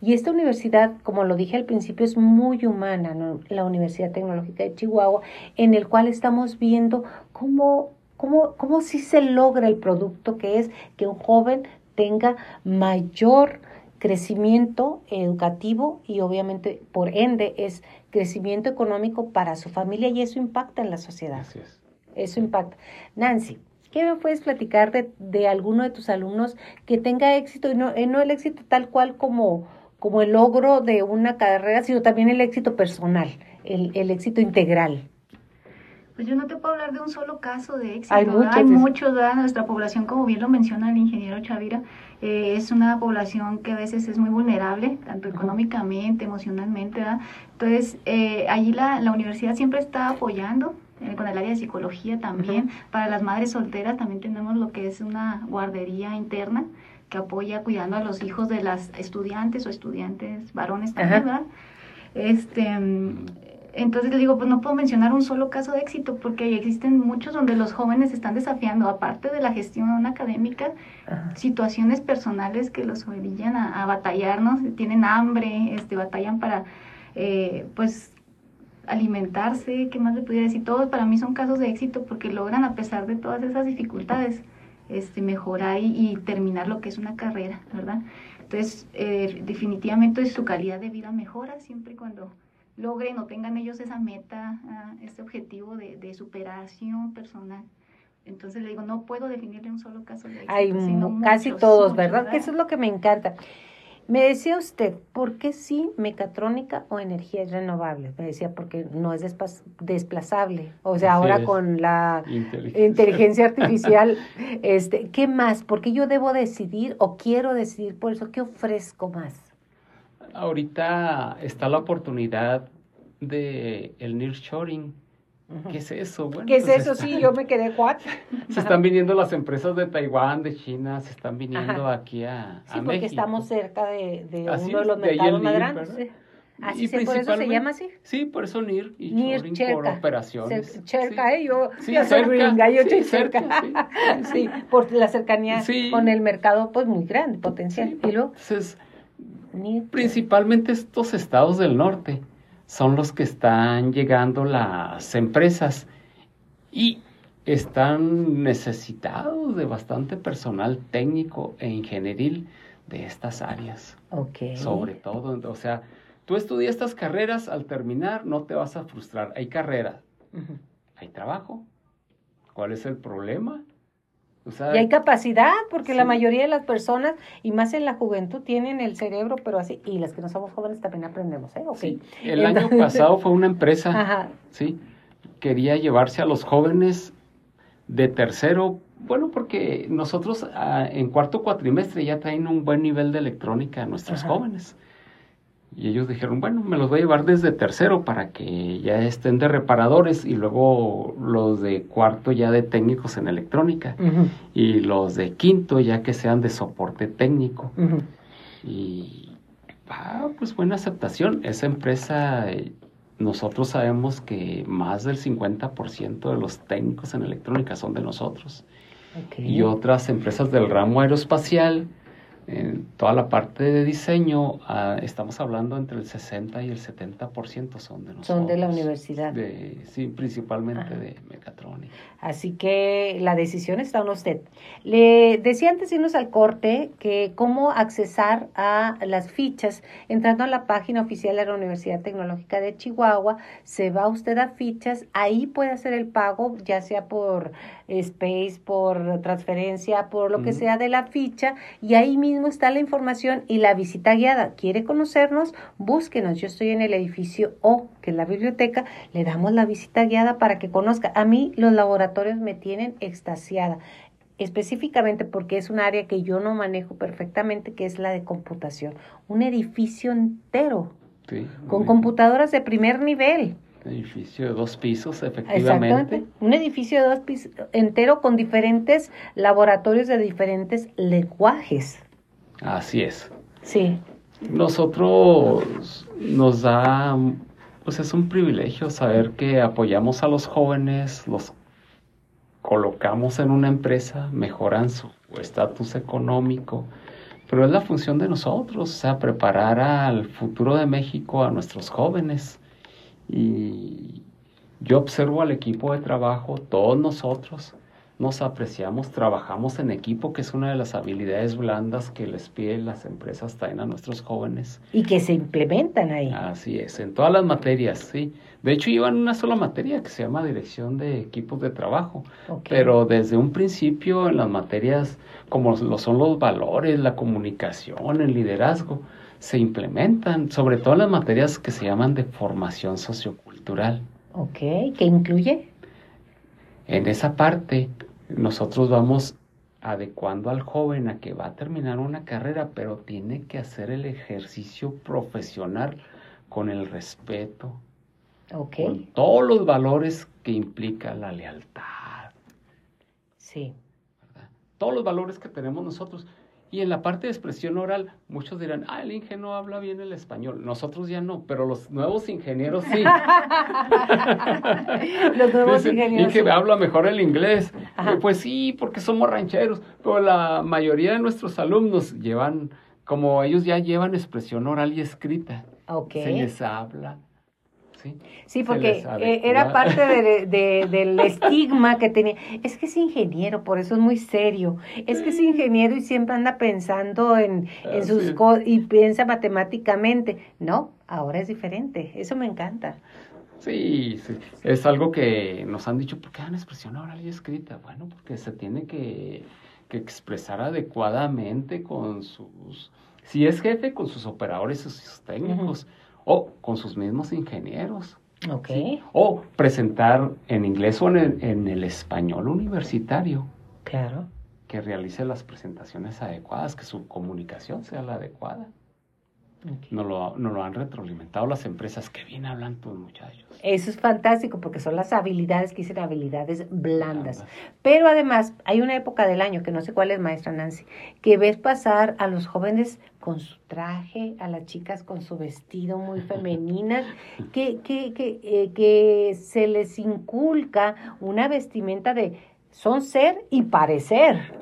S1: Y esta universidad, como lo dije al principio, es muy humana, la Universidad Tecnológica de Chihuahua, en el cual estamos viendo cómo, cómo, cómo sí se logra el producto que es que un joven tenga mayor crecimiento educativo y obviamente por ende es crecimiento económico para su familia y eso impacta en la sociedad. Eso impacta. Nancy, ¿qué me puedes platicar de, de, alguno de tus alumnos que tenga éxito y no, eh, no el éxito tal cual como, como el logro de una carrera, sino también el éxito personal, el, el éxito integral?
S2: Pues yo no te puedo hablar de un solo caso de éxito. Hay muchos, Hay muchos Nuestra población, como bien lo menciona el ingeniero Chavira, eh, es una población que a veces es muy vulnerable, tanto económicamente, emocionalmente, ¿verdad? Entonces, eh, allí la, la universidad siempre está apoyando eh, con el área de psicología también. Para las madres solteras también tenemos lo que es una guardería interna que apoya cuidando a los hijos de las estudiantes o estudiantes varones también, ¿verdad? Este, entonces le digo, pues no puedo mencionar un solo caso de éxito porque existen muchos donde los jóvenes están desafiando, aparte de la gestión académica, situaciones personales que los orillan a, batallar, ¿no? Tienen hambre, este, batallan para, eh, pues, alimentarse, ¿qué más le pudiera decir? Todos para mí son casos de éxito porque logran, a pesar de todas esas dificultades, este, mejorar y, terminar lo que es una carrera, ¿verdad? Entonces, eh, definitivamente su calidad de vida mejora siempre y cuando logren o tengan ellos esa meta, ese objetivo de, de, superación personal. Entonces le digo, no puedo definirle un solo caso de éxito,
S1: Hay casi todos, ¿verdad? Que eso es lo que me encanta. Me decía usted, ¿por qué sí mecatrónica o energías renovables? Me decía, porque no es desplazable. O sea, ahora con la inteligencia. artificial, [LAUGHS] este, ¿qué más? ¿Por qué yo debo decidir o quiero decidir por eso? ¿Qué ofrezco más?
S3: Ahorita está la oportunidad de el nearshoring. ¿Qué es eso?
S1: Bueno, ¿Qué es pues eso? Sí, yo me quedé [LAUGHS] cuatro.
S3: Se están viniendo las empresas de Taiwán, de China, se están viniendo aquí a,
S1: sí, porque estamos cerca de, de uno de los mercados más grandes. Así se, por eso se llama así.
S3: Sí, por eso NIR y NIR por operaciones.
S1: cerca, ¿eh? Yo, yo soy gringa, yo estoy cerca. [LAUGHS] Sí, por la cercanía con el mercado, pues muy grande, potencial. y luego,
S3: entonces, Principalmente estos estados del norte son los que están llegando las empresas y están necesitados de bastante personal técnico e ingenieril de estas áreas.
S1: Okay.
S3: Sobre todo, o sea, tú estudias estas carreras, al terminar no te vas a frustrar. Hay carreras, hay trabajo. ¿Cuál es el problema?
S1: Y hay capacidad, porque la mayoría de las personas, y más en la juventud, tienen el cerebro, pero así, y las que no somos jóvenes también aprendemos, ¿eh?
S3: Sí. El año pasado fue una empresa, ¿sí? Quería llevarse a los jóvenes de tercero, bueno, porque nosotros ah, en cuarto cuatrimestre ya traen un buen nivel de electrónica a nuestros jóvenes. Y ellos dijeron, bueno, me los voy a llevar desde tercero para que ya estén de reparadores y luego los de cuarto ya de técnicos en electrónica y los de quinto ya que sean de soporte técnico. Y ah, pues buena aceptación. Esa empresa, nosotros sabemos que más del 50% de los técnicos en electrónica son de nosotros. Y otras empresas del ramo aeroespacial en toda la parte de diseño, ah, estamos hablando entre el 60 y el 70% son de nosotros.
S1: Son de la universidad.
S3: sí, principalmente de mecatrónica.
S1: Así que la decisión está en usted. Le decía antes de irnos al corte que cómo accesar a las fichas. Entrando a la página oficial de la Universidad Tecnológica de Chihuahua, se va usted a fichas, ahí puede hacer el pago, ya sea por Space, por transferencia, por lo que sea de la ficha, y ahí mismo está la información y la visita guiada. ¿Quiere conocernos? Búsquenos. Yo estoy en el edificio O, que es la biblioteca. Le damos la visita guiada para que conozca. A mí los laboratorios me tienen extasiada específicamente porque es un área que yo no manejo perfectamente, que es la de computación. Un edificio entero, con computadoras de primer nivel.
S3: edificio de dos pisos, efectivamente. Exactamente.
S1: Un edificio de dos pisos entero con diferentes laboratorios de diferentes lenguajes.
S3: Así es.
S1: Sí.
S3: Nosotros nos da Pues es un privilegio saber que apoyamos a los jóvenes, los colocamos en una empresa, mejoran su estatus económico, pero es la función de nosotros, o sea, preparar al futuro de México a nuestros jóvenes. Y yo observo al equipo de trabajo, todos nosotros nos apreciamos, trabajamos en equipo, que es una de las habilidades blandas que les piden las empresas también a nuestros jóvenes.
S1: Y que se implementan ahí.
S3: Así es, en todas las materias, sí. De hecho, llevan una sola materia que se llama Dirección de Equipos de Trabajo. Pero desde un principio en las materias como lo son los valores, la comunicación, el liderazgo, se implementan, sobre todo en las materias que se llaman de formación sociocultural.
S1: Ok, ¿qué incluye?
S3: En esa parte nosotros vamos adecuando al joven a que va a terminar una carrera, pero tiene que hacer el ejercicio profesional con el respeto, con todos los valores que implica la lealtad.
S1: Sí.
S3: Todos los valores que tenemos nosotros. Y en la parte de expresión oral, muchos dirán, ah, el ingeniero habla bien el español. Nosotros ya no, pero los nuevos ingenieros sí. [LAUGHS]
S1: los nuevos ingenieros.
S3: Y que habla mejor el inglés. pues sí, porque somos rancheros. Pero la mayoría de nuestros alumnos llevan, como ellos ya llevan expresión oral y escrita.
S1: Okay.
S3: Se les habla
S1: Sí, porque eh, era parte de, del [LAUGHS] estigma que tenía. Es que es ingeniero, por eso es muy serio. Es que es ingeniero y siempre anda pensando en, en sus cosas y piensa matemáticamente. No, ahora es diferente. Eso me encanta.
S3: Sí, sí, es algo que nos han dicho, ¿por qué dan expresión oral y escrita? Bueno, porque se tiene que, que expresar adecuadamente con sus, si es jefe, con sus operadores y sus técnicos o con sus mismos ingenieros. O presentar en inglés o en en el español universitario.
S1: Claro.
S3: Que realice las presentaciones adecuadas, que su comunicación sea la adecuada. No lo, lo han retroalimentado las empresas. que bien hablan tus muchachos.
S1: Eso es fantástico porque son las habilidades que dicen habilidades blandas. Pero además hay una época del año, que no sé cuál es, maestra Nancy, que ves pasar a los jóvenes con su traje, a las chicas con su vestido muy femeninas, [LAUGHS] que, que, que, eh, que se les inculca una vestimenta de son ser y parecer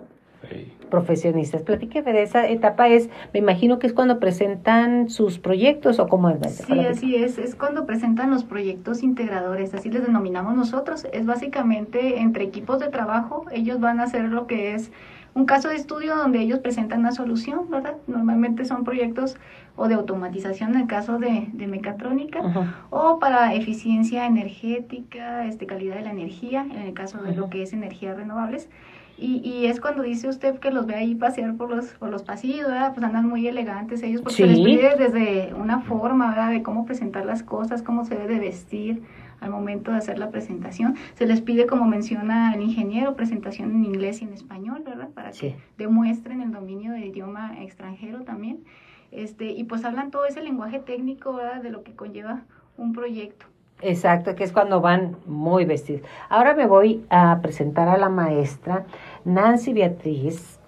S1: profesionistas. Platíqueme de esa etapa, es, me imagino que es cuando presentan sus proyectos o cómo es.
S2: Sí, así es, es cuando presentan los proyectos integradores, así les denominamos nosotros. Es básicamente entre equipos de trabajo, ellos van a hacer lo que es un caso de estudio donde ellos presentan una solución, ¿verdad? Normalmente son proyectos o de automatización en el caso de, de mecatrónica o para eficiencia energética, este, calidad de la energía en el caso de lo que es energías renovables. Y, y, es cuando dice usted que los ve ahí pasear por los, por los pasillos, ¿verdad? Pues andan muy elegantes ellos, porque se les pide desde una forma, ¿verdad? De cómo presentar las cosas, cómo se debe vestir al momento de hacer la presentación. Se les pide, como menciona el ingeniero, presentación en inglés y en español, ¿verdad? Para que demuestren el dominio del idioma extranjero también. Este, y pues hablan todo ese lenguaje técnico, ¿verdad? De lo que conlleva un proyecto.
S1: Exacto, que es cuando van muy vestidos. Ahora me voy a presentar a la maestra Nancy Beatriz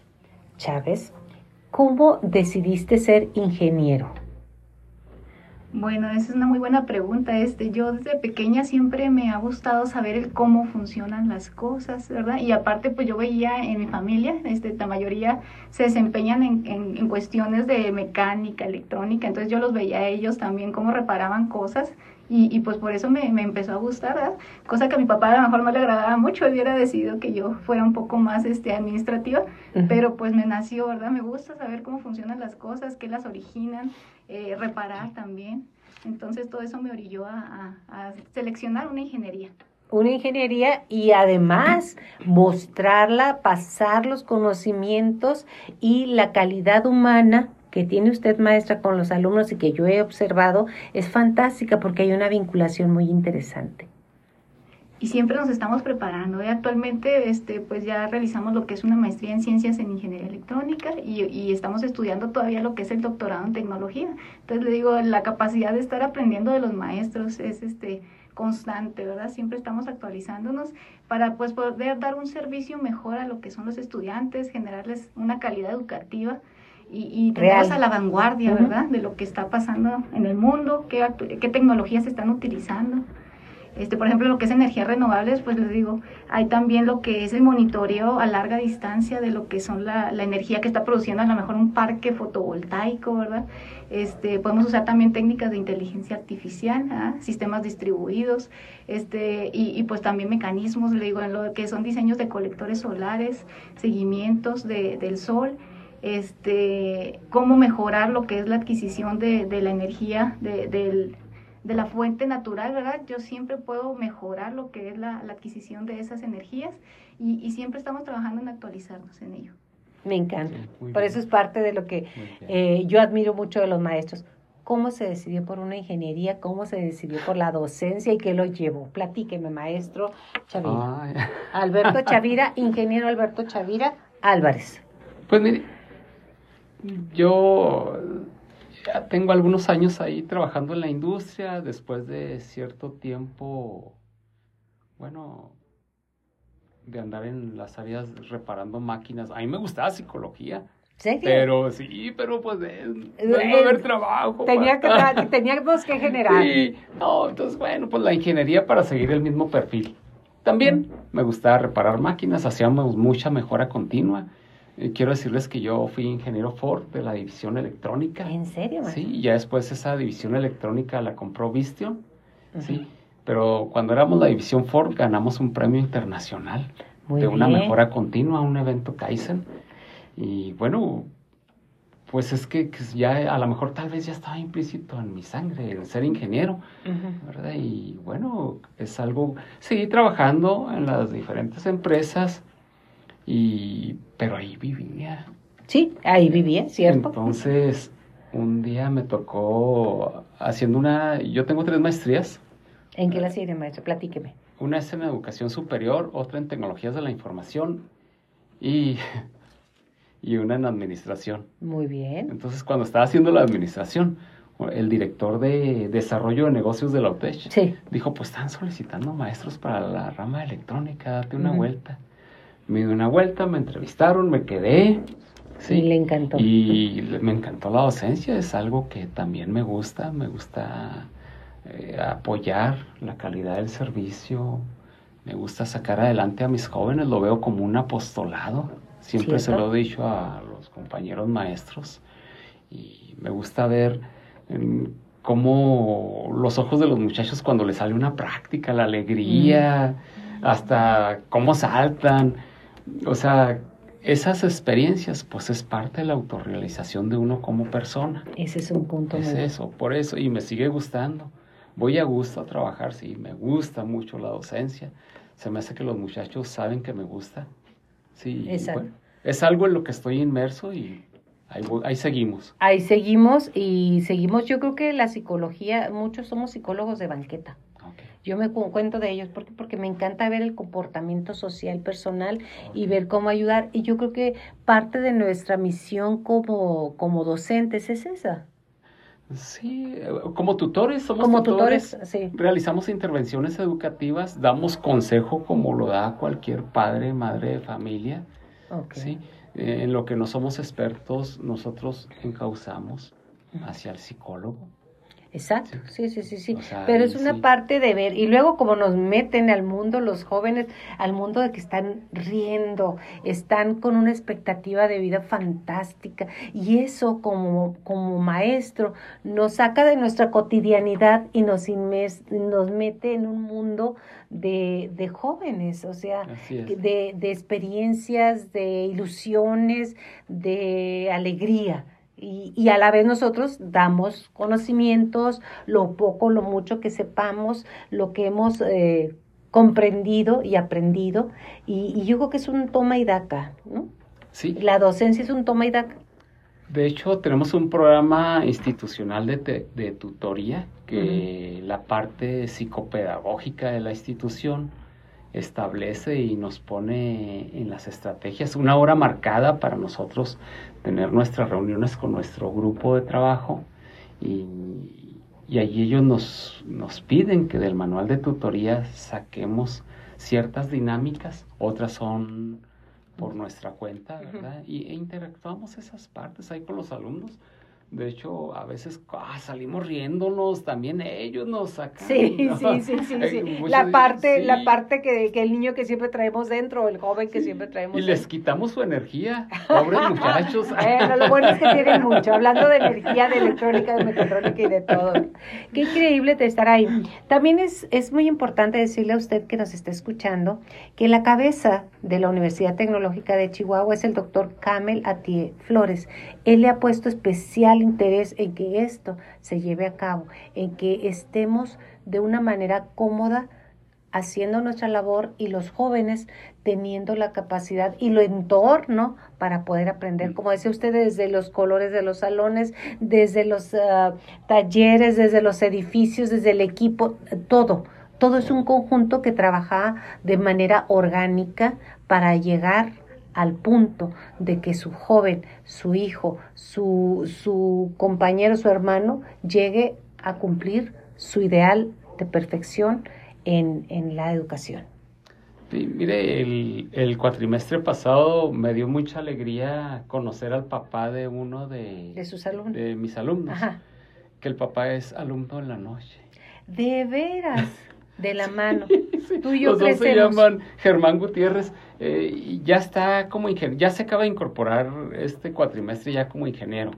S1: Chávez. ¿Cómo decidiste ser ingeniero?
S2: Bueno, esa es una muy buena pregunta. Este, yo desde pequeña siempre me ha gustado saber el cómo funcionan las cosas, ¿verdad? Y aparte, pues yo veía en mi familia, este, la mayoría se desempeñan en, en, en cuestiones de mecánica, electrónica, entonces yo los veía a ellos también cómo reparaban cosas y, y, pues por eso me, me, empezó a gustar, ¿verdad? cosa que a mi papá a lo mejor no le agradaba mucho, él hubiera decidido que yo fuera un poco más este, administrativa, pero pues me nació, ¿verdad? Me gusta saber cómo funcionan las cosas, qué las originan, eh, reparar también. Entonces todo eso me orilló a, a, a seleccionar una ingeniería
S1: una ingeniería y además mostrarla, pasar los conocimientos y la calidad humana que tiene usted, maestra, con los alumnos y que yo he observado es fantástica porque hay una vinculación muy interesante.
S2: Y siempre nos estamos preparando. ¿eh? Actualmente, este, pues ya realizamos lo que es una maestría en ciencias en ingeniería electrónica y, y, estamos estudiando todavía lo que es el doctorado en tecnología. Entonces le digo, la capacidad de estar aprendiendo de los maestros es este constante, ¿verdad? Siempre estamos actualizándonos para pues poder dar un servicio mejor a lo que son los estudiantes, generarles una calidad educativa y, y a la vanguardia, ¿verdad? De lo que está pasando en el mundo, qué, qué tecnologías se están utilizando. Este, por ejemplo, lo que es energías renovables, pues les digo, hay también lo que es el monitoreo a larga distancia de lo que son la, la energía que está produciendo a lo mejor un parque fotovoltaico, ¿verdad? Este, podemos usar también técnicas de inteligencia artificial, ¿ah? sistemas distribuidos, este, y, y, pues también mecanismos, le digo, en lo que son diseños de colectores solares, seguimientos de, del sol, este, cómo mejorar lo que es la adquisición de, de la energía de, del de la fuente natural, ¿verdad? Yo siempre puedo mejorar lo que es la, adquisición de esas energías y, siempre estamos trabajando en actualizarnos en ello.
S1: Me encanta. por eso es parte de lo que eh, yo admiro mucho de los maestros. ¿Cómo se decidió por una ingeniería? ¿Cómo se decidió por la docencia y qué lo llevó? Platíqueme, maestro Chavira. Alberto [LAUGHS] Chavira, ingeniero Alberto Chavira Álvarez.
S3: Pues mire, yo tengo algunos años ahí trabajando en la industria, después de cierto tiempo, bueno, de andar en las áreas reparando máquinas. A mí me gustaba psicología. ¿Sí? Pero sí, pero pues no iba a haber trabajo.
S1: Tenía que, [LAUGHS] teníamos que generar.
S3: Sí, no, entonces bueno, pues la ingeniería para seguir el mismo perfil. También me gustaba reparar máquinas, hacíamos mucha mejora continua. Eh, quiero decirles que yo fui ingeniero Ford de la división electrónica.
S1: ¿En serio?
S3: Sí, y ya después esa división electrónica la compró Vistion, sí. Pero cuando éramos la división Ford ganamos un premio internacional de una mejora continua, un evento Kaizen. Y bueno, pues es que, ya a lo mejor tal vez ya estaba implícito en mi sangre el ser ingeniero, ¿verdad? Y bueno, es algo, seguí trabajando en las diferentes empresas y, pero ahí vivía.
S1: Sí, ahí vivía, ¿cierto?
S3: Entonces, un día me tocó haciendo una, yo tengo tres maestrías.
S1: ¿En qué la sigue, maestro? Platíqueme.
S3: Una es en educación superior, otra en tecnologías de la información y, y una en administración.
S1: Muy bien.
S3: Entonces, cuando estaba haciendo la administración, el director de desarrollo de negocios de la UTECH sí. dijo, pues están solicitando maestros para la rama electrónica, date una vuelta me di una vuelta, me entrevistaron, me quedé.
S1: Sí, y le encantó.
S3: Y me encantó la docencia, es algo que también me gusta, me gusta eh, apoyar la calidad del servicio, me gusta sacar adelante a mis jóvenes, lo veo como un apostolado, siempre se lo he dicho a los compañeros maestros y me gusta ver cómo los ojos de los muchachos cuando les sale una práctica, la alegría, mm. hasta cómo saltan o sea, esas experiencias, pues es parte de la autorrealización de uno como persona.
S1: Ese es un punto.
S3: Es eso, por eso, y me sigue gustando. Voy a gusto a trabajar, sí, me gusta mucho la docencia. Se me hace que los muchachos saben que me gusta. Sí, Exacto. es algo en lo que estoy inmerso y ahí, ahí seguimos.
S1: Ahí seguimos y seguimos. Yo creo que la psicología, muchos somos psicólogos de banqueta. Yo me cuento de ellos porque, porque me encanta ver el comportamiento social personal y ver cómo ayudar. Y yo creo que parte de nuestra misión como, como docentes es esa.
S3: Sí, como tutores somos como tutores, sí. realizamos intervenciones educativas, damos consejo como lo da cualquier padre, madre de familia. ¿sí? Eh, en lo que no somos expertos, nosotros encauzamos hacia el psicólogo.
S1: Exacto, sí, sí, sí, sí. Pero es una parte de ver. Y luego como nos meten al mundo los jóvenes, al mundo de que están riendo, están con una expectativa de vida fantástica. Y eso como, como maestro nos saca de nuestra cotidianidad y nos, nos mete en un mundo de, de jóvenes, o sea, de, de experiencias, de ilusiones, de alegría. Y, a la vez nosotros damos conocimientos, lo poco, lo mucho que sepamos, lo que hemos eh, comprendido y aprendido. Y, yo creo que es un toma y daca, ¿no?
S3: Sí.
S1: La docencia es un toma y daca.
S3: De hecho, tenemos un programa institucional de, de tutoría que la parte psicopedagógica de la institución establece y nos pone en las estrategias una hora marcada para nosotros tener nuestras reuniones con nuestro grupo de trabajo y, y allí ellos nos, nos piden que del manual de tutoría saquemos ciertas dinámicas, otras son por nuestra cuenta, ¿verdad? Y e interactuamos esas partes ahí con los alumnos. De hecho, a veces ah, salimos riéndonos, también ellos nos sacan.
S1: Sí, [LAUGHS] sí, sí, sí, sí. La parte, la parte que, que, el niño que siempre traemos dentro, el joven que siempre traemos
S3: Y les quitamos su energía, [LAUGHS] pobres muchachos.
S1: bueno, lo bueno es que tienen mucho, hablando de energía, de electrónica, de mecatrónica y de todo. Qué increíble de estar ahí. También es, es muy importante decirle a usted que nos está escuchando que la cabeza de la Universidad Tecnológica de Chihuahua es el doctor Camel Atie Flores. Él le ha puesto especial interés en que esto se lleve a cabo, en que estemos de una manera cómoda haciendo nuestra labor y los jóvenes teniendo la capacidad y lo entorno para poder aprender, como decía usted, desde los colores de los salones, desde los ah, talleres, desde los edificios, desde el equipo, todo. Todo es un conjunto que trabaja de manera orgánica para llegar al punto de que su joven, su hijo, su, su compañero, su hermano, llegue a cumplir su ideal de perfección en, en la educación.
S3: Sí, mire, el, el, cuatrimestre pasado me dio mucha alegría conocer al papá de uno de,
S1: de sus alumnos.
S3: De mis alumnos. Que el papá es alumno en la noche.
S1: De veras, [LAUGHS] de la mano. [LAUGHS]
S3: Tú y yo Los dos se llaman Germán Gutiérrez eh, ya está como ingeniero, ya se acaba de incorporar este cuatrimestre ya como ingeniero.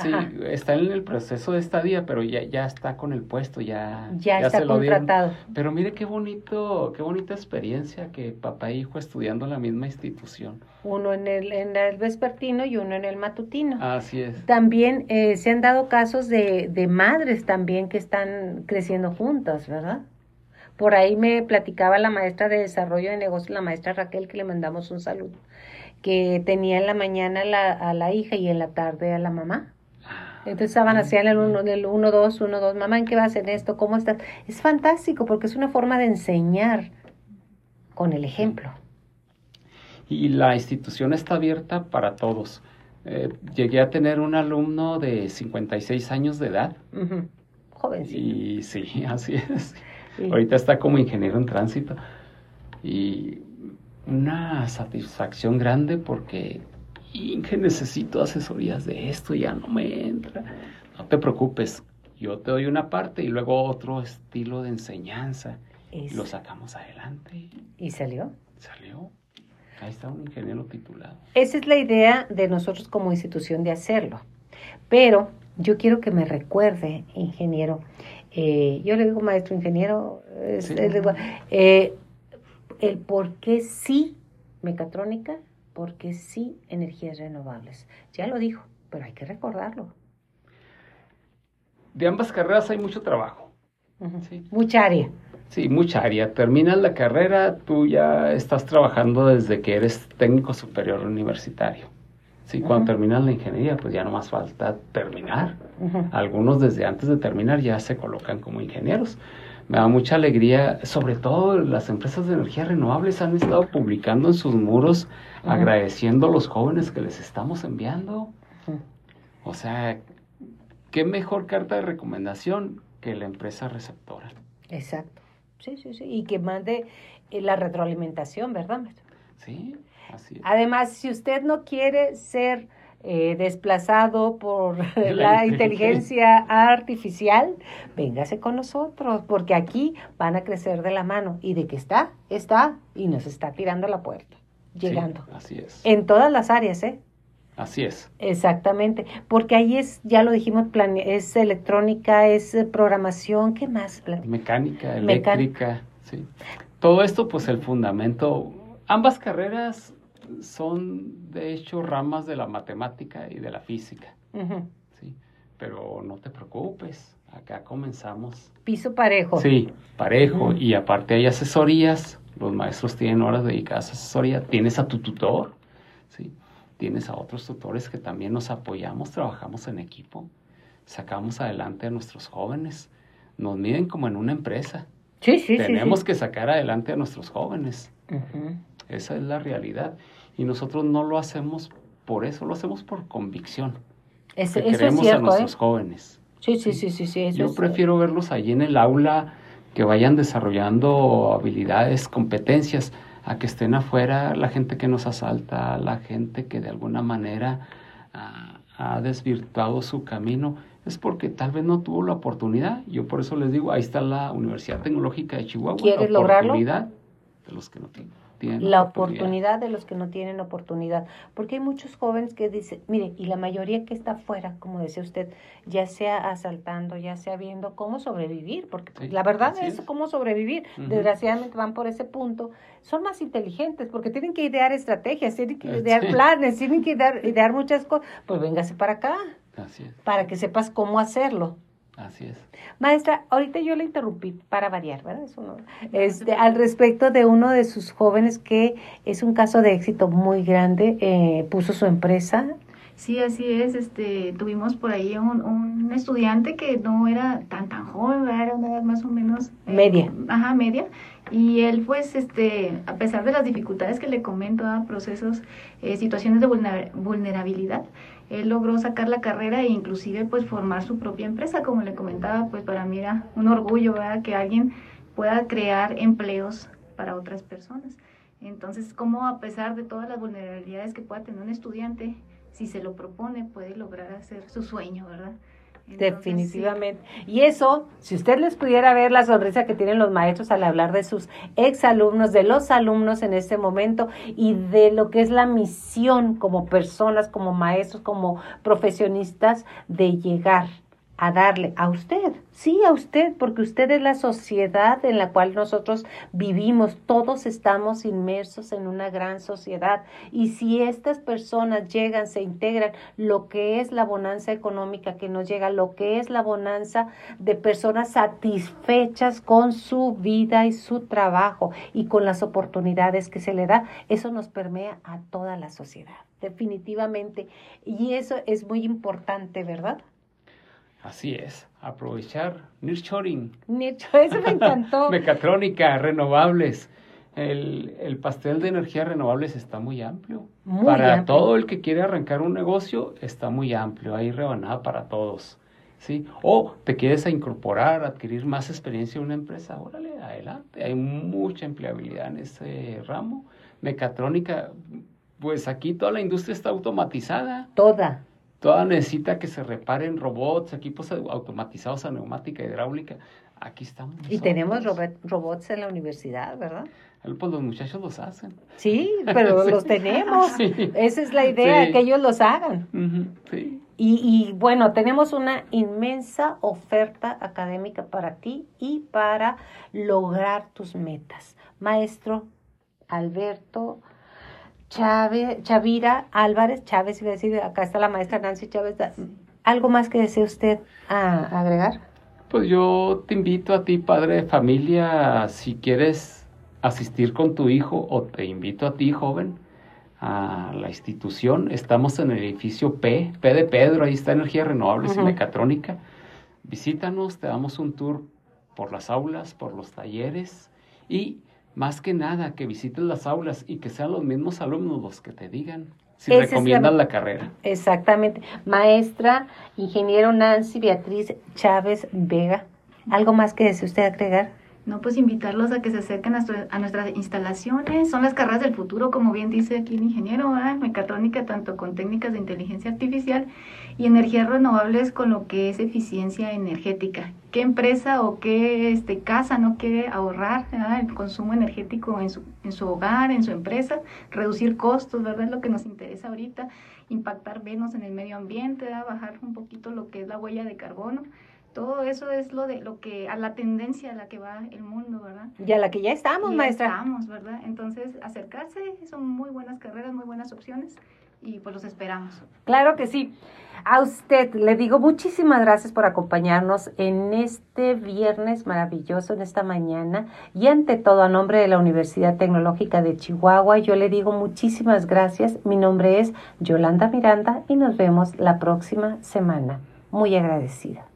S3: Sí, está en el proceso de estadía, pero ya, ya está con el puesto, ya,
S1: ya, está contratado.
S3: Pero mire qué bonito, qué bonita experiencia que papá e hijo estudiando en la misma institución.
S1: Uno en el, en el vespertino y uno en el matutino.
S3: Así es.
S1: También eh, se han dado casos de, de madres también que están creciendo juntas, ¿verdad? Por ahí me platicaba la maestra de desarrollo de negocios, la maestra Raquel, que le mandamos un saludo, que tenía en la mañana la, a la hija y en la tarde a la mamá. Entonces estaban así en el 1, del 1, 2, 1, 2, mamá, ¿en qué vas en esto? ¿Cómo estás? Es fantástico porque es una forma de enseñar con el ejemplo.
S3: Y la institución está abierta para todos. Eh, llegué a tener un alumno de 56 años de edad.
S1: Jovencito.
S3: Y sí, [LAUGHS] así es. Ahorita está como ingeniero en tránsito. Y una satisfacción grande porque Inge, necesito asesorías de esto, ya no me entra. No te preocupes, yo te doy una parte y luego otro estilo de enseñanza. Lo sacamos adelante.
S1: ¿Y salió?
S3: Salió. Ahí está un ingeniero titulado.
S1: Esa es la idea de nosotros como institución de hacerlo. Pero yo quiero que me recuerde, ingeniero, eh, yo le digo maestro ingeniero, eh, el por qué sí mecatrónica, por qué sí energías renovables. Ya lo dijo, pero hay que recordarlo.
S3: De ambas carreras hay mucho trabajo.
S1: Mucha área.
S3: Sí, mucha área. Terminas la carrera, tú ya estás trabajando desde que eres técnico superior universitario. Sí, cuando terminas la ingeniería, pues ya no más falta terminar. Algunos desde antes de terminar ya se colocan como ingenieros. Me da mucha alegría, sobre todo las empresas de energía renovables han estado publicando en sus muros agradeciendo a los jóvenes que les estamos enviando. O sea, qué mejor carta de recomendación que la empresa receptora.
S1: Exacto. Sí, sí, sí. Y que mande eh, la retroalimentación, ¿verdad?
S3: Sí.
S1: Además, si usted no quiere ser eh, desplazado por [LAUGHS] la, inteligencia artificial, véngase con nosotros, porque aquí van a crecer de la mano. Y de que está, está, y nos está tirando la puerta, llegando.
S3: así es.
S1: En todas las áreas, ¿eh?
S3: Así es.
S1: Exactamente, porque ahí es, ya lo dijimos, es electrónica, es programación, ¿qué más?
S3: Mecánica, eléctrica, sí. Todo esto, pues el fundamento, ambas carreras son de hecho ramas de la matemática y de la física. ¿sí? Pero no te preocupes, acá comenzamos.
S1: Piso parejo.
S3: Sí, parejo. Y aparte hay asesorías, los maestros tienen horas dedicadas a asesoría, tienes a tu tutor, ¿sí? tienes a otros tutores que también nos apoyamos, trabajamos en equipo, sacamos adelante a nuestros jóvenes, nos miden como en una empresa.
S1: Sí, sí,
S3: Tenemos que sacar adelante a nuestros jóvenes. Esa es la realidad. Y nosotros no lo hacemos por eso, lo hacemos por convicción.
S1: Es, queremos a
S3: nuestros ¿eh? jóvenes.
S1: Sí, sí, sí, sí. sí,
S3: Yo prefiero verlos allí en el aula, que vayan desarrollando habilidades, competencias, a que estén afuera la gente que nos asalta, la gente que de alguna manera ah, ha desvirtuado su camino, es porque tal vez no tuvo la oportunidad. Yo por eso les digo, ahí está la Universidad Tecnológica de Chihuahua.
S1: ¿Quieres
S3: la
S1: oportunidad
S3: de los que no tienen
S1: la oportunidad. de los que no tienen oportunidad. Porque hay muchos jóvenes que dicen, mire, y la mayoría que está afuera, como decía usted, ya sea asaltando, ya sea viendo cómo sobrevivir, porque la verdad es, cómo sobrevivir. Desgraciadamente van por ese punto. Son más inteligentes porque tienen que idear estrategias, tienen que idear planes, tienen que idear, idear muchas cosas. Pues véngase para acá. Para que sepas cómo hacerlo.
S3: Así es.
S1: Maestra, ahorita yo le interrumpí para variar, ¿verdad? Eso este, al respecto de uno de sus jóvenes que es un caso de éxito muy grande, eh, puso su empresa.
S2: Sí, así es. Este, tuvimos por ahí un, un estudiante que no era tan tan joven, era una edad más o menos
S1: eh, media.
S2: Ajá, media. Y él, pues, este, a pesar de las dificultades que le comento, a procesos, eh, situaciones de vulnerabilidad, él logró sacar la carrera e inclusive pues formar su propia empresa, como le comentaba, pues para mí era un orgullo, ¿verdad? Que alguien pueda crear empleos para otras personas. Entonces, como a pesar de todas las vulnerabilidades que pueda tener un estudiante, si se lo propone, puede lograr hacer su sueño, ¿verdad?
S1: Definitivamente. Y eso, si usted les pudiera ver la sonrisa que tienen los maestros al hablar de sus exalumnos, de los alumnos en este momento y de lo que es la misión como personas, como maestros, como profesionistas de llegar a darle a usted, sí, a usted, porque usted es la sociedad en la cual nosotros vivimos, todos estamos inmersos en una gran sociedad y si estas personas llegan, se integran, lo que es la bonanza económica que nos llega, lo que es la bonanza de personas satisfechas con su vida y su trabajo y con las oportunidades que se le da, eso nos permea a toda la sociedad, definitivamente. Y eso es muy importante, ¿verdad?
S3: Así es, aprovechar Nearshoring.
S1: Eso me encantó. [LAUGHS]
S3: Mecatrónica, renovables. El, el, pastel de energías renovables está muy amplio. para todo el que quiere arrancar un negocio, está muy amplio. Hay rebanada para todos. ¿sí? O te quieres incorporar, adquirir más experiencia en una empresa, órale, adelante. Hay mucha empleabilidad en ese ramo. Mecatrónica, pues aquí toda la industria está automatizada.
S1: Toda.
S3: Toda necesita que se reparen robots, equipos automatizados a neumática hidráulica. Aquí estamos.
S1: Y tenemos robots en la universidad, ¿verdad?
S3: Pues los muchachos los hacen.
S1: Sí, pero [LAUGHS] los tenemos. Esa es la idea, que ellos los hagan.
S3: sí.
S1: Y, y bueno, tenemos una inmensa oferta académica para ti y para lograr tus metas. Maestro Alberto Chávez, Chavira Álvarez, Chávez, iba a decir, acá está la maestra Nancy Chávez. ¿Algo más que desee usted agregar?
S3: Pues yo te invito a ti, padre de familia, si quieres asistir con tu hijo o te invito a ti, joven, a la institución. Estamos en el edificio P, P de Pedro, ahí está Energía Renovables y Mecatrónica. Visítanos, te damos un tour por las aulas, por los talleres y más que nada que visites las aulas y que sean los mismos alumnos los que te digan si recomiendan la, carrera.
S1: Exactamente. Maestra, ingeniero Nancy Beatriz Chávez Vega, ¿algo más que desee usted agregar?
S2: No, pues invitarlos a que se acerquen a, nuestras instalaciones. Son las carreras del futuro, como bien dice aquí el ingeniero, mecatrónica, tanto con técnicas de inteligencia artificial y energías renovables con lo que es eficiencia energética. ¿Qué empresa o qué este, casa no quiere ahorrar el consumo energético en su, en su hogar, en su empresa? Reducir costos, ¿verdad? Es lo que nos interesa ahorita. Impactar menos en el medio ambiente, bajar un poquito lo que es la huella de carbono todo eso es lo de lo que a la tendencia a la que va el mundo, ¿verdad?
S1: Y a la que ya estamos, maestra.
S2: Estamos, ¿verdad? Entonces, acercarse son muy buenas carreras, muy buenas opciones y pues los esperamos.
S1: Claro que sí. A usted le digo muchísimas gracias por acompañarnos en este viernes maravilloso, en esta mañana. Y ante todo, a nombre de la Universidad Tecnológica de Chihuahua, yo le digo muchísimas gracias. Mi nombre es Yolanda Miranda y nos vemos la próxima semana. Muy agradecida.